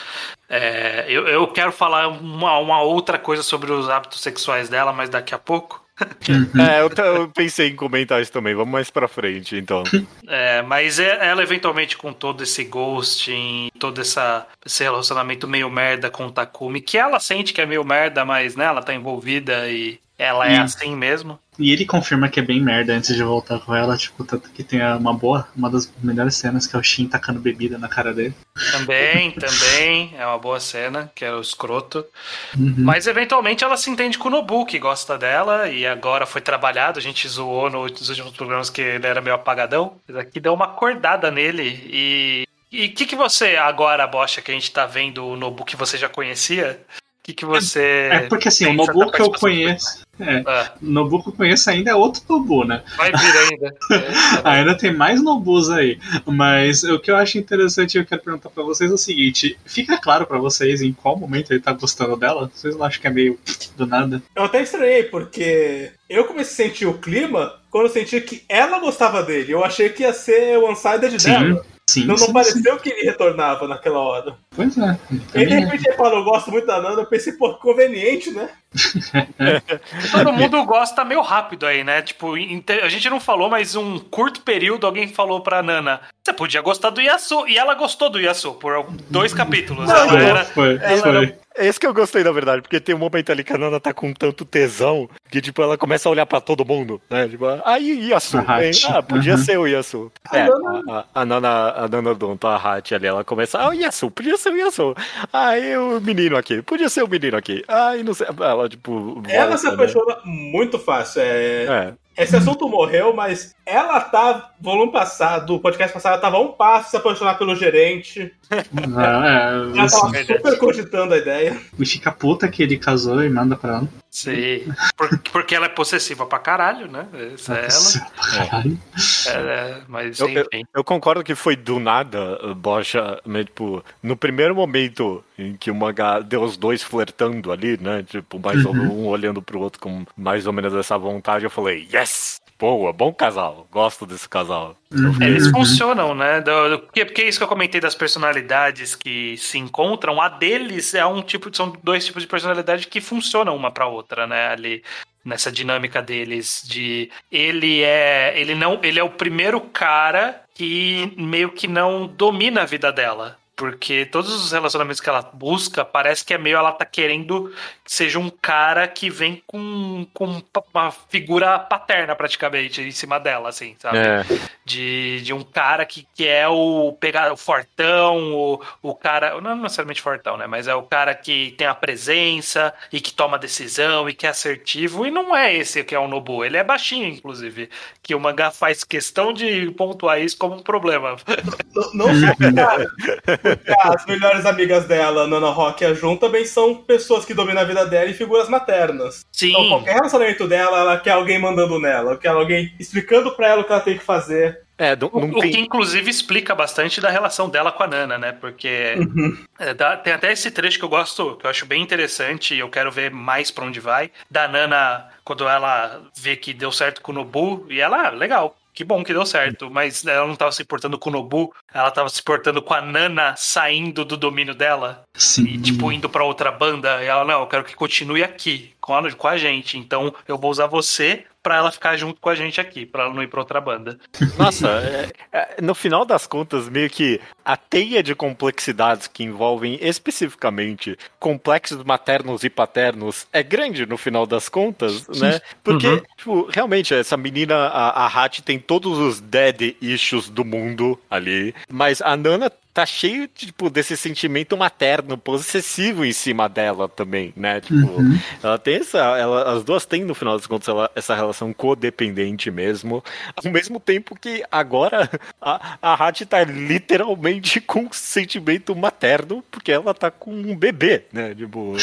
É, eu, eu quero falar uma, uma outra coisa sobre os hábitos sexuais dela, mas daqui a pouco. É, eu, eu pensei em comentar isso também. Vamos mais pra frente, então. É, mas é- ela, eventualmente, com todo esse ghosting, todo essa, esse relacionamento meio merda com o Takumi, que ela sente que é meio merda, mas né, ela tá envolvida e ela é Hum. assim mesmo. E ele confirma que é bem merda antes de voltar com ela, tipo, tanto que tem uma boa, uma das melhores cenas que é o Shin tacando bebida na cara dele. Também, também, é uma boa cena, que é o escroto. Uhum. Mas eventualmente ela se entende com o Nobu, que gosta dela, e agora foi trabalhado. A gente zoou nos últimos programas que ele era meio apagadão. Mas aqui deu uma acordada nele. E. E o que, que você, agora, Bocha, que a gente tá vendo o Nobu que você já conhecia? O que, que você. É porque assim, o Nobu que eu conheço. É. É, Nobu que eu conheço ainda é outro Nobu, né? vai vir ainda. É, Ainda tem mais Nobus aí. Mas o que eu acho interessante e eu quero perguntar pra vocês é o seguinte: fica claro pra vocês em qual momento ele tá gostando dela? Vocês não acham que é meio do nada? Eu até estranhei, porque eu comecei a sentir o clima quando eu senti que ela gostava dele. Eu achei que ia ser o one-sided dela. sim. Não, sim, não pareceu que ele retornava naquela hora. Pois é. E de é. repente ele falou, eu gosto muito da Nana, eu pensei, pô, conveniente, né? Todo mundo gosta meio rápido aí, né? Tipo, a gente não falou, mas um curto período alguém falou pra Nana: você podia gostar do Yasu. E ela gostou do Yasu por dois capítulos. Não, Ela era- foi, Ela foi. era- É esse que eu gostei, na verdade, porque tem um momento ali que a Nana tá com tanto tesão que, tipo, ela começa a olhar pra todo mundo, né? Tipo, aí Yasu, A hein? Ah, podia Uhum. ser o Yasu. A É, Nana- a, a, a Nana, a Nana Donto, a Hachi ali, ela começa, ah, o Yasu, podia ser o Yasu. Aí o menino aqui, podia ser o menino aqui. Aí não sei, ela, tipo... Ela se volta, né? apaixona muito fácil. É... É, Esse assunto morreu, mas ela tá, volume passado, podcast passado, ela tava a um passo de se apaixonar pelo gerente. Ah, é, Ela assim, tava super cogitando a ideia. me fica puta que ele casou e manda pra ela. Sim. Por- porque ela é possessiva pra caralho, né? Essa é Nossa, pra caralho. ela. É, mas Eu- eu- enfim. Eu concordo que foi do nada, uh, Bocha, mas, tipo, no primeiro momento em que o mangá deu os dois flertando ali, né? Tipo, mais ou Uhum. um olhando pro outro com mais ou menos essa vontade, eu falei, yes! Boa, bom casal, gosto desse casal. Uhum, Eles uhum. funcionam, né? Porque, porque é isso que eu comentei das personalidades que se encontram. A deles é um tipo, de- são dois tipos de personalidade que funcionam uma pra outra, né? Ali nessa dinâmica deles de ele é ele não ele é o primeiro cara que meio que não domina a vida dela. Porque todos os relacionamentos que ela busca, parece que é meio ela tá querendo que seja um cara que vem com, com uma figura paterna, praticamente, em cima dela, assim, sabe? É, de, de um cara que, que é o pegar o fortão, o, o cara, não necessariamente fortão, né? Mas é o cara que tem a presença e que toma decisão e que é assertivo. E não é esse que é o Nobu. Ele é baixinho, inclusive. Que o mangá faz questão de pontuar isso como um problema. Não, não só as melhores amigas dela, Nana Rock e a Jun, também são pessoas que dominam a vida dela e figuras maternas. Sim. Então, qualquer relacionamento dela, ela quer alguém mandando nela, ela quer alguém explicando pra ela o que ela tem que fazer. é não, O, não o tem... que inclusive explica bastante da relação dela com a Nana, né? Porque é, dá- tem até esse trecho que eu gosto, que eu acho bem interessante e eu quero ver mais pra onde vai. Da Nana, quando ela vê que deu certo com o Nobu, e ela, ah, legal. Que bom que deu certo, mas ela não tava se portando com o Nobu, ela tava se portando com a Nana saindo do domínio dela Sim. e, tipo, indo pra outra banda. E ela, não, eu quero que continue aqui, com a, com a gente. Então eu vou usar você pra ela ficar junto com a gente aqui, pra ela não ir pra outra banda. Nossa, é- é, no final das contas, meio que a teia de complexidades que envolvem especificamente complexos maternos e paternos é grande no final das contas, né? Porque, Uhum. tipo, realmente, essa menina, a, a Hattie, tem todos os dead issues do mundo ali, mas a Nana tá cheio, tipo, desse sentimento materno, possessivo em cima dela também, né? Tipo, Uhum. ela tem essa. Ela, as duas têm, no final das contas, ela- essa relação codependente mesmo. Ao mesmo tempo que agora a, a Hattie tá literalmente com sentimento materno, porque ela tá com um bebê, né? Tipo.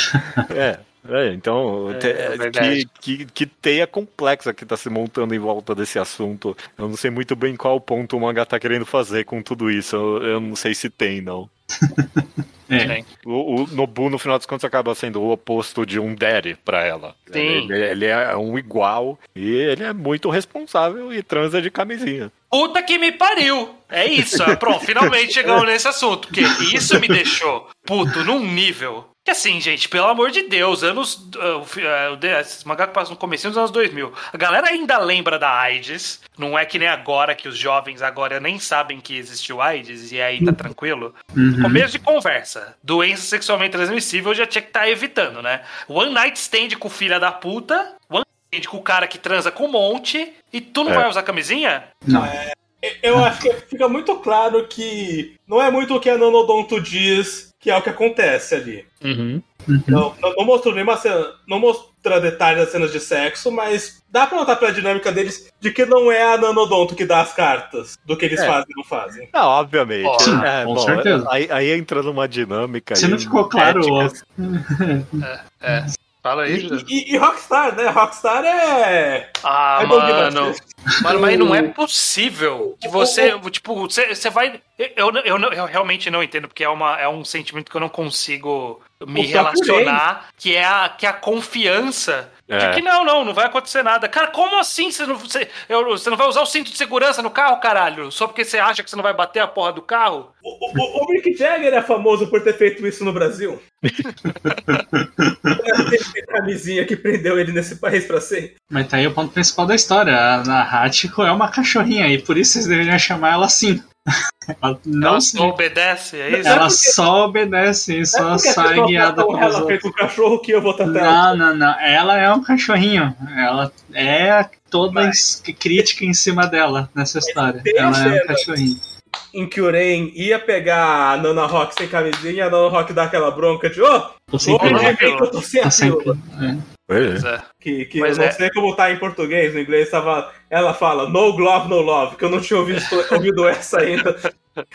É. É, então, É, te- é que, que, que teia complexa que tá se montando em volta desse assunto. Eu não sei muito bem qual ponto o mangá tá querendo fazer com tudo isso. Eu, eu não sei se tem, não. É. Tem. O, o Nobu, no final das contas, acaba sendo o oposto de um daddy pra ela. Sim. Ele, ele é um igual e ele é muito responsável e transa de camisinha. Puta que me pariu! É isso, é, pronto, finalmente chegamos nesse assunto. Porque isso me deixou puto num nível. Que assim, gente, pelo amor de Deus, anos. Uh, uh, mangá que passam no começo dos anos 2000. A galera ainda lembra da AIDS. Não é que nem agora que os jovens agora nem sabem que existiu AIDS e aí tá tranquilo. Uhum. Começo de conversa. Doença sexualmente transmissível já tinha que estar evitando, né? One night stand com filha da puta. One night stand com o cara que transa com um monte. E tu não É. vai usar camisinha? Não. Eu acho que fica muito claro que não é muito o que a Nanodonto diz que é o que acontece ali. Uhum. Não, não, não mostrou nenhuma cena, não mostra detalhes das cenas de sexo, mas dá pra notar pela dinâmica deles de que não é a Nanodonto que dá as cartas do que eles É. fazem e não fazem. Não, obviamente. Sim, É, com bom, certeza. Aí, aí entra numa dinâmica. Aí não ficou claro, ética. É. Fala aí, E, e- e Rockstar, né? Rockstar é. Ah, é bom mano. Mano, mas não é possível que você, tipo, você, você vai. Eu, eu, eu, eu realmente não entendo, porque é, uma, é um sentimento que eu não consigo me relacionar, que é a, que é a confiança de É. que não, não, não vai acontecer nada. Cara, como assim você não, você, eu- você não vai usar o cinto de segurança no carro, caralho? Só porque você acha que você não vai bater a porra do carro? O, o, o Mick Jagger é famoso por ter feito isso no Brasil. Tem camisinha que prendeu ele nesse país pra sempre. Mas tá aí o ponto principal da história. A, a Hachiko é uma cachorrinha e por isso vocês deveriam chamar ela assim. Ela não Ela se- só obedece, é isso? Ela porque- só obedece e só é sai guiada pelos ela feito um cachorro que eu vou tratar. Não, não, não. Ela é um cachorrinho. Ela é toda es- crítica em cima dela nessa história. Ela é um cachorrinho. Em que o Ren ia pegar a Nana Rock sem camisinha e a Nana Rock dá aquela bronca de ô, Tô sem bem que eu tô sem a sempre. pílula. é. Pois é. Que, que Mas eu não é- sei como tá em português, no inglês tava. Ela fala no glove, no love, que eu não tinha ouvido, ouvido essa ainda.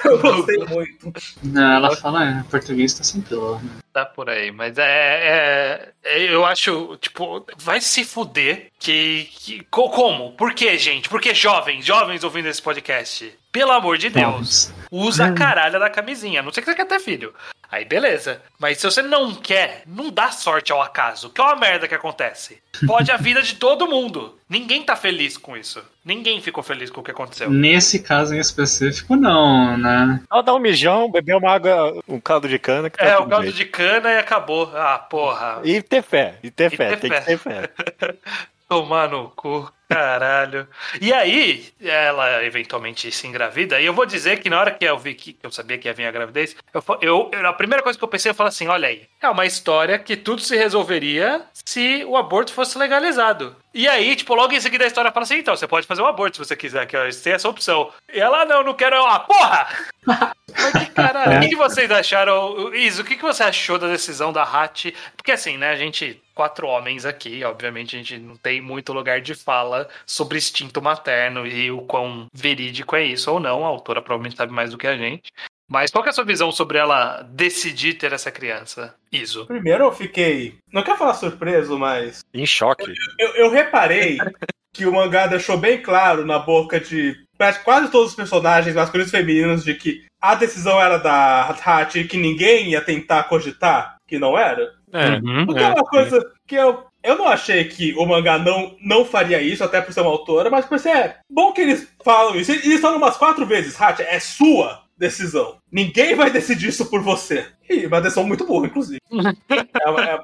Eu gostei muito. Não, ela fala, é, português tá sem pila. né? Tá por aí, mas é, é- é- Eu acho, tipo, vai se fuder que. que co- como? Por que, gente? Por que jovens, jovens ouvindo esse podcast? Pelo amor de Deus, usa a caralho da camisinha. A Não sei que você quer ter filho. Aí beleza. Mas se você não quer, não dá sorte ao acaso. Que é uma merda que acontece. Pode a vida de todo mundo. Ninguém tá feliz com isso. Ninguém ficou feliz com o que aconteceu. Nesse caso em específico, não, né? Ela dá um mijão, beber uma água, um caldo de cana que tá É, o tudo caldo bem. de cana e acabou. Ah, porra. E ter fé, e ter E fé, ter tem fé. que ter fé. Tomar no cu, caralho. E aí, ela eventualmente se engravida. E eu vou dizer que na hora que eu vi que, eu sabia que ia vir a gravidez, eu, eu, eu- a primeira coisa que eu pensei, eu falei assim: olha aí, é uma história que tudo se resolveria se o aborto fosse legalizado. E aí, tipo, logo em seguida a história fala assim: então, você pode fazer um aborto se você quiser, que você tem essa opção. E ela, não, não quero. Ah, porra! Mas que caralho. É. O que, que vocês acharam? Isso, o que, que você achou da decisão da Hat? Porque assim, né, a gente, quatro homens aqui, obviamente a gente não tem muito lugar de fala sobre instinto materno e o quão verídico é isso ou não. A autora provavelmente sabe mais do que a gente. Mas qual que é a sua visão sobre ela decidir ter essa criança, Iso? Primeiro eu fiquei. Não quero falar surpreso, mas. Em choque. Eu, eu reparei que o mangá deixou bem claro na boca de quase todos os personagens masculinos e femininos de que a decisão era da Hachi e que ninguém ia tentar cogitar que não era. É. Porque é uma coisa que eu. Eu não achei que o mangá não, não faria isso, até por ser uma autora, mas pensei, é bom que eles falam isso. Eles falam umas quatro vezes, Hachi, é sua decisão. Ninguém vai decidir isso por você. E uma decisão muito burra, inclusive. é uma, é,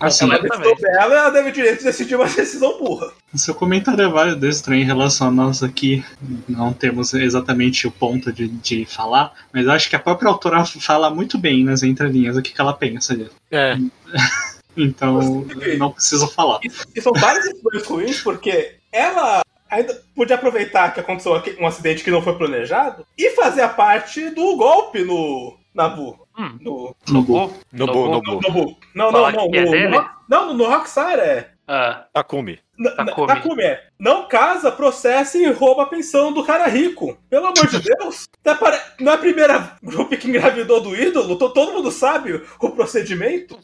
Assim, é decisão dela, ela teve o direito de decidir uma decisão burra. o seu comentário é válido estranho em relação a nós aqui. Não temos exatamente o ponto de, de falar, mas eu acho que a própria autora fala muito bem nas entrelinhas o que, que ela pensa. É. Então, não preciso falar. E são vários escolhas ruins, porque ela ainda podia aproveitar que aconteceu um acidente que não foi planejado e fazer a parte do golpe no Nabu. Hum. No, No Gu. No bu, no no, bu. Nabu. Não, não, não. é no, no, não, no Rockstar é. Ah, Takumi. Takumi. Takumi é. Não casa, processa e rouba a pensão do cara rico. Pelo amor de Deus. Até pare- Não é a primeira grupo que engravidou do ídolo? To- Todo mundo sabe o procedimento.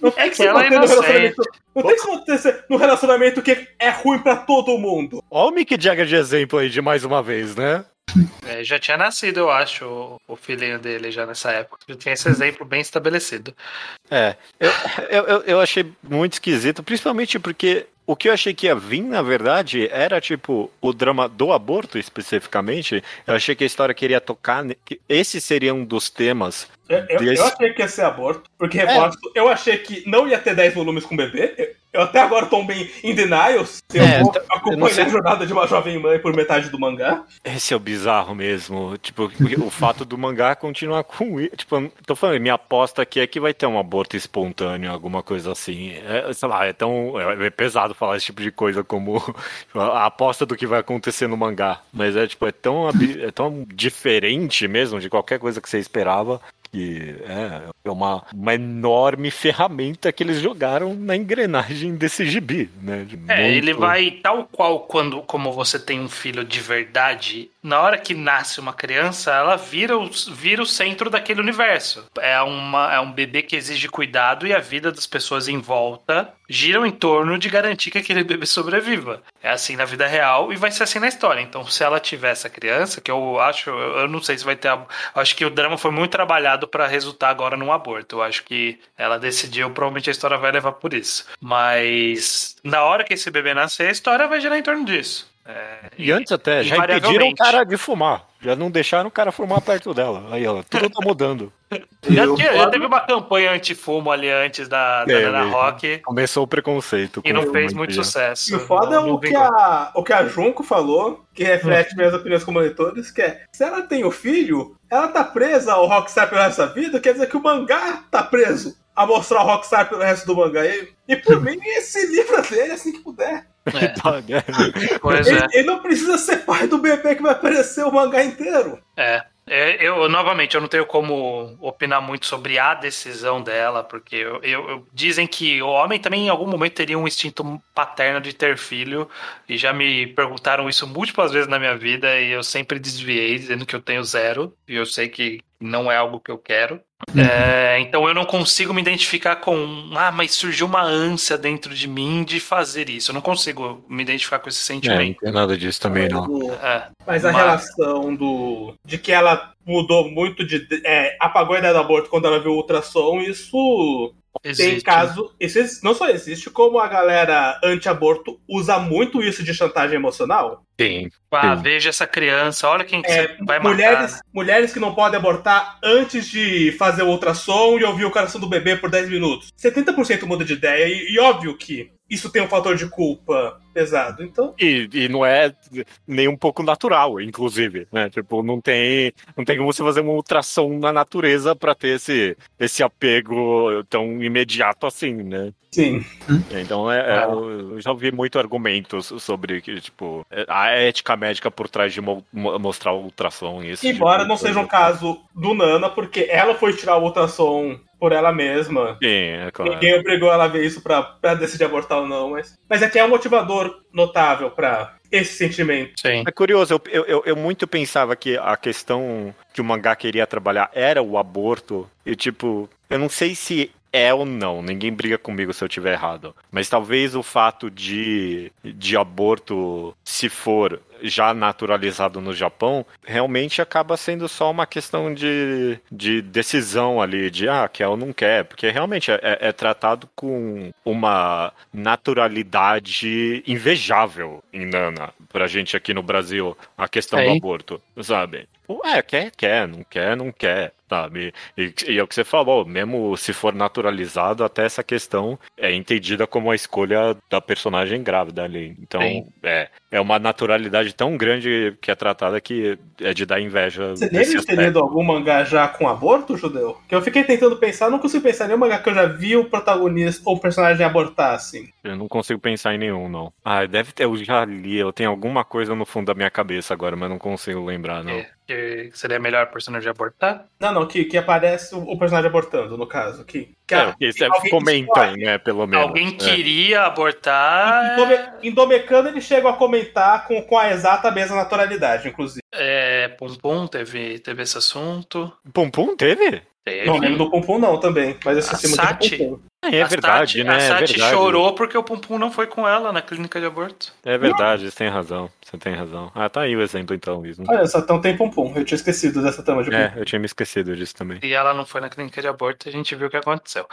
Não tem É que que se ela é manter no relacionamento. Não tem que se manter no relacionamento que é ruim pra todo mundo. Olha o Mick Jagger de exemplo aí de mais uma vez, né? É, já tinha nascido, eu acho, o, filhinho dele já nessa época. Já tinha esse exemplo bem estabelecido. É, eu, eu, eu- achei muito esquisito, principalmente porque o que eu achei que ia vir, na verdade, era tipo o drama do aborto especificamente. Eu achei que a história queria tocar. que Esse seria um dos temas. Eu, eu- achei que ia ser aborto, porque reforço, eu achei que não ia ter 10 volumes com bebê. Eu, até agora tô bem in denials. Eu É, vou não acompanhar a jornada de uma jovem mãe por metade do mangá. Esse é o bizarro mesmo. Tipo, o fato do mangá continuar com. Tipo, tô falando, minha aposta aqui é que vai ter um aborto espontâneo, alguma coisa assim. É, sei lá, é tão. É, é pesado falar esse tipo de coisa como a aposta do que vai acontecer no mangá. Mas é tipo, é tão, é tão diferente mesmo de qualquer coisa que você esperava. Que é, é uma, uma enorme ferramenta que eles jogaram na engrenagem desse gibi, né? De É, muito- ele vai tal qual quando como você tem um filho de verdade, na hora que nasce uma criança, ela vira o, vira o centro daquele universo. É, uma, é um bebê que exige cuidado e a vida das pessoas em volta giram em torno de garantir que aquele bebê sobreviva. É assim na vida real e vai ser assim na história. Então, se ela tiver essa criança, que eu acho, eu não sei se vai ter. eu Acho que o drama foi muito trabalhado para resultar agora num aborto. Eu acho que ela decidiu, provavelmente a história vai levar por isso. Mas na hora que esse bebê nascer, a história vai girar em torno disso. É, E antes até, já impediram o cara de fumar. Já não deixaram o cara fumar perto dela. Aí, ó, tudo tá mudando. Já, tinha- já teve uma campanha anti-fumo ali antes da, da É, Nana. Rock Começou o preconceito. e não fez muito já. sucesso. E o foda é o que, a, o que a Junko falou, que reflete minhas opiniões como leitores, que é, se ela tem o filho, ela tá presa ao Rockstar pelo resto da vida, quer dizer que o mangá tá preso a mostrar o Rockstar pelo resto do mangá. E, e por mim, se livra dele assim que puder. É, pois Ele, é. ele não precisa ser pai do bebê que vai aparecer o mangá inteiro. É. É, eu, novamente, eu não tenho como opinar muito sobre a decisão dela, porque eu, eu- eu- dizem que o homem também em algum momento teria um instinto paterno de ter filho, e já me perguntaram isso múltiplas vezes na minha vida, e eu sempre desviei, dizendo que eu tenho zero, e eu sei que não é algo que eu quero. É, então eu não consigo me identificar com, ah, mas surgiu uma ânsia dentro de mim de fazer isso. Eu não consigo me identificar com esse É, não sentimento. tem nada disso também, não. É. Mas a Mas- relação do de que ela mudou muito de. é, apagou a ideia do aborto quando ela viu o ultrassom, isso tem Existe. caso. Isso ex- não só existe, como a galera anti-aborto usa muito isso de chantagem emocional. Sim. Ah, veja essa criança, olha quem que É, você vai matar. mulheres, mulheres que não podem abortar antes de fazer o ultrassom e ouvir o coração do bebê por 10 minutos. 70% muda de ideia, e, e óbvio que isso tem um fator de culpa pesado. Então, E, e não é nem um pouco natural, inclusive, né? Tipo, não tem, não tem como você fazer uma ultrassom na natureza pra ter esse, esse apego tão imediato assim, né? sim. Então, é, é, eu já ouvi muito argumentos sobre que, tipo, a ética médica por trás de mo- mo- mostrar o ultrassom e isso. Embora tipo não seja um caso do Nana, porque ela foi tirar o ultrassom por ela mesma. Sim, é claro. Ninguém obrigou ela a ver isso pra, pra decidir abortar ou não, mas. Mas é que é um motivador notável pra esse sentimento. Sim. É curioso, eu, eu, eu- eu muito pensava que a questão que o mangá queria trabalhar era o aborto. E, tipo, eu não sei se é ou não, ninguém briga comigo se eu tiver errado. Mas talvez o fato de, de aborto, se for já naturalizado no Japão, realmente acaba sendo só uma questão de, de decisão ali, de ah, quer ou não quer, porque realmente é, é- é tratado com uma naturalidade invejável em Nana, pra gente aqui no Brasil, a questão do Aí. aborto, sabe? Tipo, É, quer, quer, não quer, não quer, sabe? E, e é o que você falou, mesmo se for naturalizado, até essa questão é entendida como a escolha da personagem grávida ali. Então, Sim. é, é uma naturalidade tão grande que é tratada que é de dar inveja. Você deve ter lido algum mangá já com aborto, judeu? Que eu fiquei tentando pensar, não consigo pensar em nenhum mangá que eu já vi o protagonista ou o personagem abortar, assim. Eu não consigo pensar em nenhum, não. Ah, deve ter, eu já li, eu tenho alguma coisa no fundo da minha cabeça agora, mas não consigo lembrar, não. É, que seria melhor personagem abortar? Não, não, que, que aparece o, o personagem abortando, no caso. Que, que É, porque isso é- comentam, escolhe. né, pelo menos. Alguém É. queria abortar. Em Em Domecano eles chegam a comentar com, com a exata mesma naturalidade, inclusive. É, Pum Pum teve, teve esse assunto. Pum Pum teve? Teve. Não lembro do Pum Pum não também, mas eu esqueci A muito Sati? É A verdade, Sati- né? A Sati é verdade. chorou porque o Pum Pum não foi com ela na clínica de aborto. É verdade, você tem razão. Você tem razão. Ah, tá aí o exemplo então mesmo. Olha só, então tem Pum Pum. Eu tinha esquecido dessa trama de É, Pum. eu tinha me esquecido disso também. E ela não foi na clínica de aborto, a gente viu o que aconteceu.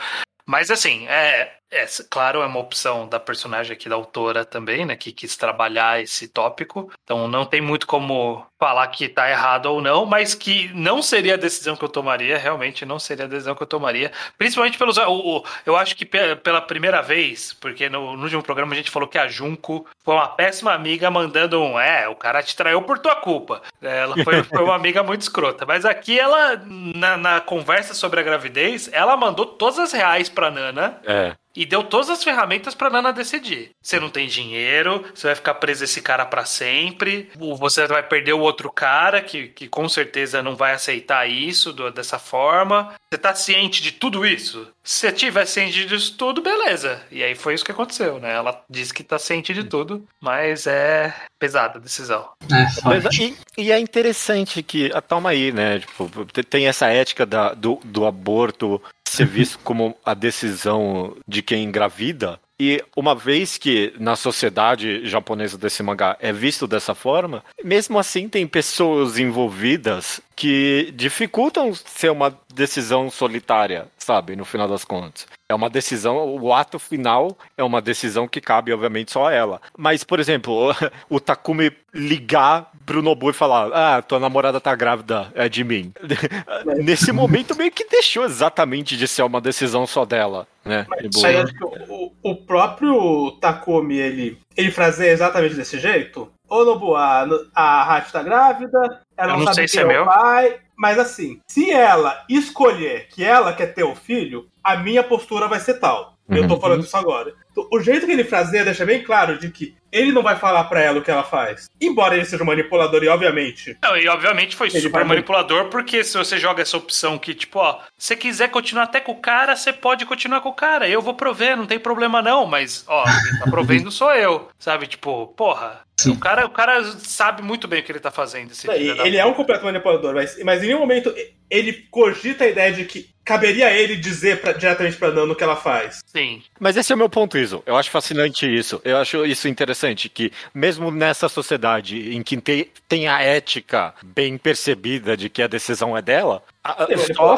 Mas assim, é, é claro, é uma opção da personagem aqui, da autora também, né, que quis trabalhar esse tópico. Então não tem muito como falar que tá errado ou não, mas que não seria a decisão que eu tomaria, realmente não seria a decisão que eu tomaria. Principalmente pelos. O, o- eu acho que pe- pela primeira vez, porque no, no último programa a gente falou que a Junko foi uma péssima amiga mandando um. É, o cara te traiu por tua culpa. Ela foi, foi uma amiga muito escrota. Mas aqui ela, na, na conversa sobre a gravidez, ela mandou todas as reais pra Nana. É. e deu todas as ferramentas pra Nana decidir. Você não tem dinheiro, você vai ficar preso a esse cara para sempre, você vai perder o outro cara que, que com certeza não vai aceitar isso do, dessa forma. Você tá ciente de tudo isso? Se você tiver ciente disso tudo, beleza. E aí foi isso que aconteceu, né? Ela disse que tá ciente de tudo, mas é pesada a decisão. É, e, e, é interessante que, ah, toma aí, né? Tipo, tem essa ética da, do, do aborto ser visto como a decisão de quem engravida, e uma vez que na sociedade japonesa desse mangá é visto dessa forma, mesmo assim tem pessoas envolvidas que dificultam ser uma decisão solitária, sabe, no final das contas. É uma decisão, o ato final é uma decisão que cabe, obviamente, só a ela. Mas, por exemplo, o Takumi ligar pro Nobu e falar: Ah, tua namorada tá grávida, é de mim. Nesse momento, meio que deixou exatamente de ser uma decisão só dela, né? Mas, aí, acho que o, o próprio Takumi, ele, ele fazia exatamente desse jeito? Ô, Nobu, a, a Hachi tá grávida, ela Eu não, não sabe sei se é é o meu. pai. Mas assim, se ela escolher que ela quer ter o filho, a minha postura vai ser tal. Eu tô Uhum. falando isso agora. O jeito que ele fazia deixa bem claro de que ele não vai falar pra ela o que ela faz. Embora ele seja um manipulador e, obviamente, Não, e obviamente foi super vai- manipulador, porque se você joga essa opção que, tipo, ó, se quiser continuar até com o cara, você pode continuar com o cara. Eu vou prover, não tem problema não, mas, ó, quem tá provendo sou eu. Sabe, tipo, porra. Sim. O cara, o cara sabe muito bem o que ele tá fazendo. Esse Não, ele é um completo manipulador, mas, mas em nenhum momento ele cogita a ideia de que caberia a ele dizer pra- diretamente pra Nano o que ela faz. Sim. Mas esse é o meu ponto, Iso. Eu acho fascinante isso. Eu acho isso interessante, que mesmo nessa sociedade em que tem, tem a ética bem percebida de que a decisão é dela, a, só,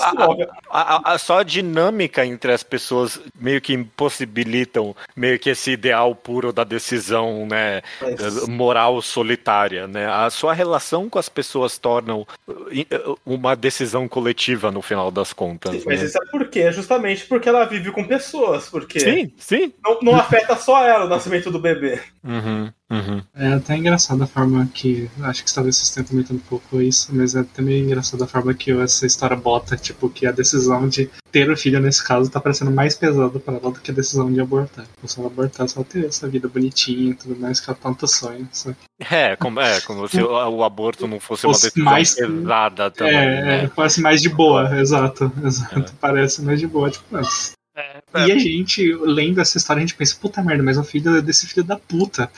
a, a- só a dinâmica entre as pessoas meio que impossibilitam meio que esse ideal puro da decisão, né, Mas- moral solitária, né? A sua relação com as pessoas tornam uh, uma decisão coletiva no final das contas. Mas né? isso é por quê? Justamente porque ela vive com pessoas, porque Sim, sim. não, não afeta só ela o nascimento do bebê. Uhum, uhum. É até engraçado a forma que. Acho que talvez vocês tenham comentado um pouco isso, mas é até meio engraçado a forma que essa história bota, tipo, que a decisão de ter o filho nesse caso tá parecendo mais pesada para ela do que a decisão de abortar. Tipo, se ela abortar, só ter essa vida bonitinha e tudo mais, que ela tanto sonha. Só que É, como, é, como se o, o aborto não fosse uma Fosse decisão mais- pesada também. é, né? é, parece mais de boa, exato. Exato. Parece mais de boa, tipo, mas. É, E a gente, lendo essa história, a gente pensa, puta merda, mas o filho desse filho da puta.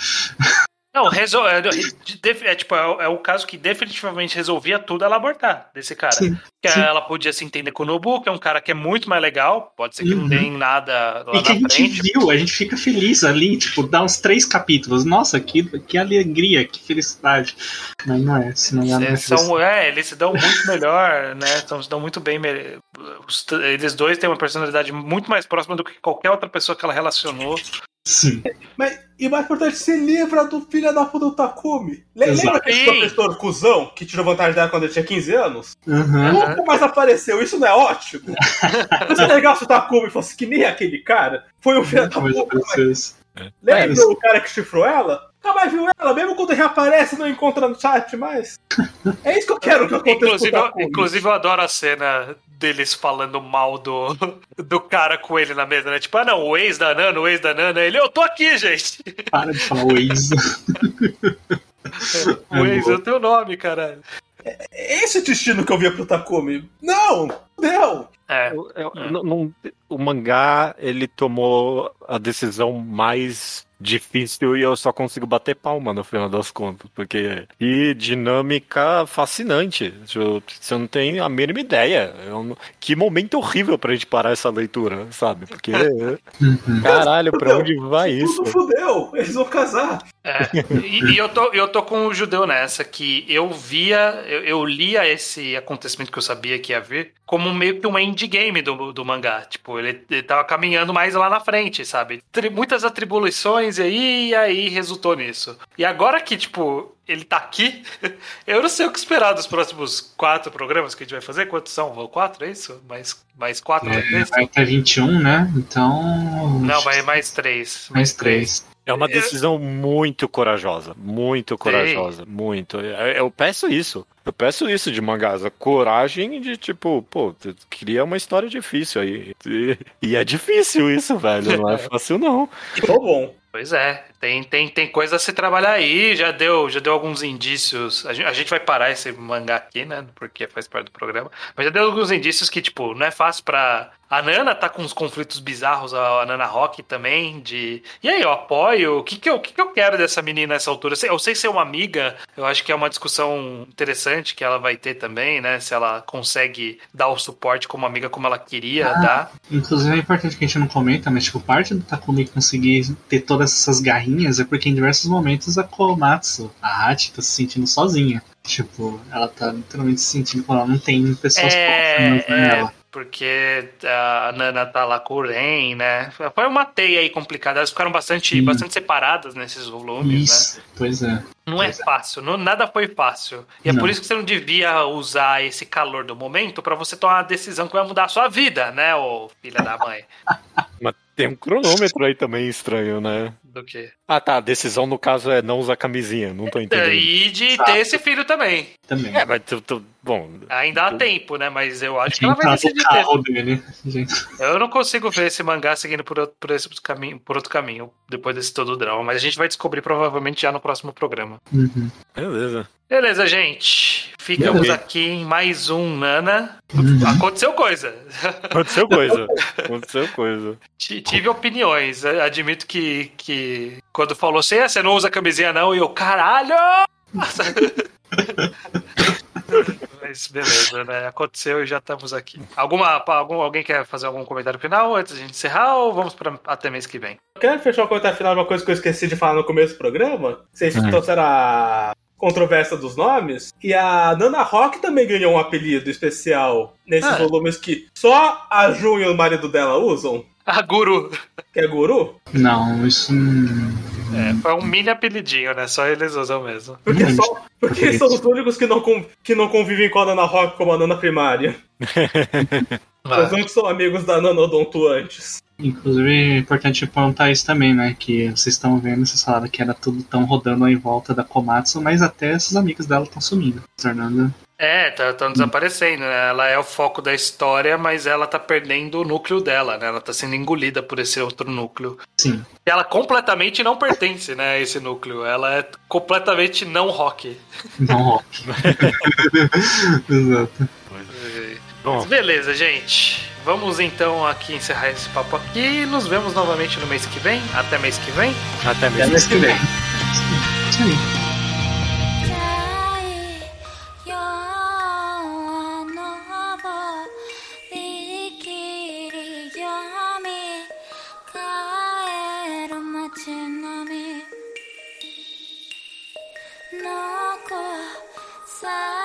Não, resol... é, é, tipo, é, o- é o caso que definitivamente resolvia tudo ela abortar desse cara. Sim, que sim. ela podia se entender com o Nobu, que é um cara que é muito mais legal, pode ser que não Uhum. dê em nada lá E que a gente frente. viu, a gente fica feliz ali, tipo, dá uns três capítulos. Nossa, que, que alegria, que felicidade. Mas não é, ela não é Eles, são, é, eles se dão muito melhor, né? Então, se dão muito bem. eles dois têm uma personalidade muito mais próxima do que qualquer outra pessoa que ela relacionou. Sim. Mas, e mais importante, se livra do filho da puta do Takumi. Le- Exato. Lembra aquele professor cuzão que tirou vantagem dela quando ele tinha 15 anos? Uhum. Nunca mais apareceu, isso não é ótimo? Mas é legal se o Takumi fosse que nem aquele cara. Foi um filho da puta. Lembra É, o cara que chifrou ela? Nunca mais viu ela, mesmo quando reaparece, não encontra no chat mais. É isso que eu quero que aconteça Inclusive, eu, inclusive, eu adoro a cena deles falando mal do, do cara com ele na mesa, né? Tipo, ah não, o ex da Nana, o ex da Nana, ele, eu tô aqui, gente. Para de falar o ex. O ex é o teu nome, caralho. É esse destino que eu via pro Takumi. Não! Não! É. Eu- eu- não- não- o mangá, ele tomou a decisão mais difícil e eu só consigo bater palma no final das contas, porque e dinâmica fascinante. Você não tem a mínima ideia. Eu não- que momento horrível pra gente parar essa leitura, sabe? Porque caralho, pra onde vai isso? Tudo fudeu! Eles vão casar! É, e, e eu, tô, eu tô com o judeu nessa, que eu via, eu, eu lia esse acontecimento que eu sabia que ia vir como meio que um endgame do, do mangá. Tipo, ele, ele tava caminhando mais lá na frente, sabe? Tri- muitas atribuições e aí, e aí resultou nisso. E agora que, tipo, ele tá aqui. Eu não sei o que esperar dos próximos quatro programas que a gente vai fazer. Quantos são? Quatro, é isso? Mais, mais quatro? É, três? vai até 21, né? Então. Não, vai mais três. mais três. É uma decisão muito corajosa, muito corajosa, muito. Eu eu peço isso. Eu peço isso de mangasa, coragem de tipo, pô, cria uma história difícil aí. E, e é difícil isso, velho, não é fácil não. Ficou bom. Pois é, tem, tem, tem coisa a se trabalhar aí, já deu, já deu alguns indícios. A gente, a gente vai parar esse mangá aqui, né? Porque faz parte do programa. Mas já deu alguns indícios que, tipo, não é fácil pra. A Nana tá com uns conflitos bizarros, a Nana Rock também, de. E aí, eu apoio. O que que eu, que que eu quero dessa menina nessa altura? Eu sei- ser uma amiga, eu acho que é uma discussão interessante que ela vai ter também, né? Se ela consegue dar o suporte como amiga como ela queria Ah. dar. Inclusive é importante que a gente não comenta, mas tipo, parte do Takumi conseguir ter todas essas garrinhas é porque em diversos momentos a Komatsu, a Hachi, tá se sentindo sozinha. Tipo, ela tá literalmente se sentindo que ela não tem pessoas próximas É, é, nela. Porque a Nana tá lá com o Ren, né? Foi uma teia aí complicada. Elas ficaram bastante, Sim. bastante separadas nesses volumes, né? Isso, pois é. Não é Pois é. fácil, não, nada foi fácil. E é Não. por isso que você não devia usar esse calor do momento pra você tomar uma decisão que vai mudar a sua vida, né, ô filha da mãe? Mas tem um cronômetro aí também estranho, né? Do que? Ah tá, a decisão no caso é não usar camisinha, não tô entendendo. E de ter esse filho também. Também. É, mas tu, tu- bom, Ainda há tempo, né? Mas eu acho que ela vai tá decidir ter. dele. Eu não consigo ver esse mangá seguindo por, outro- por, esse caminho, por outro caminho, depois desse todo drama. Mas a gente vai descobrir provavelmente já no próximo programa. Uhum. beleza. Beleza, gente. Ficamos aqui em mais um Nana. Uhum. Aconteceu coisa. Aconteceu coisa. Aconteceu coisa. T- Tive opiniões. Admito que, que quando falou assim, "Ah, você não usa camisinha não, e eu, caralho! Mas beleza, né? Aconteceu e já estamos aqui. Alguma, algum, alguém quer fazer algum comentário final antes de a gente encerrar ou vamos para até mês que vem? Eu quero fechar o comentário final de uma coisa que eu esqueci de falar no começo do programa. Vocês Hum. trouxeram a controvérsia dos nomes. E a Nana Rock também ganhou um apelido especial nesses Ah. volumes que só a Ju e o marido dela usam. Ah, Guru! Que é Guru. Não, isso. É, foi um mini apelidinho, né? Só eles usam mesmo. Porque, Hum, só, porque porque são os únicos que não, que não convivem com a Nana Rock como a Nana primária. Ah, Os únicos são amigos da Nana Odonto antes. Inclusive, é importante apontar isso também, né? Que vocês estão vendo, vocês falaram que era tudo tão rodando aí em volta da Komatsu, mas até esses amigos dela estão sumindo, tornando. É, estão desaparecendo, né? Ela é o foco da história, mas ela tá perdendo o núcleo dela, né? Ela tá sendo engolida por esse outro núcleo. Sim. Ela completamente não pertence, né, a esse núcleo. Ela é completamente não rock. Não rock. Exato. Bom, Mas beleza, gente. Vamos então aqui encerrar esse papo aqui. Nos vemos novamente no mês que vem. Até mês que vem. até mesmo. Mês que vem. Isso aí.「夜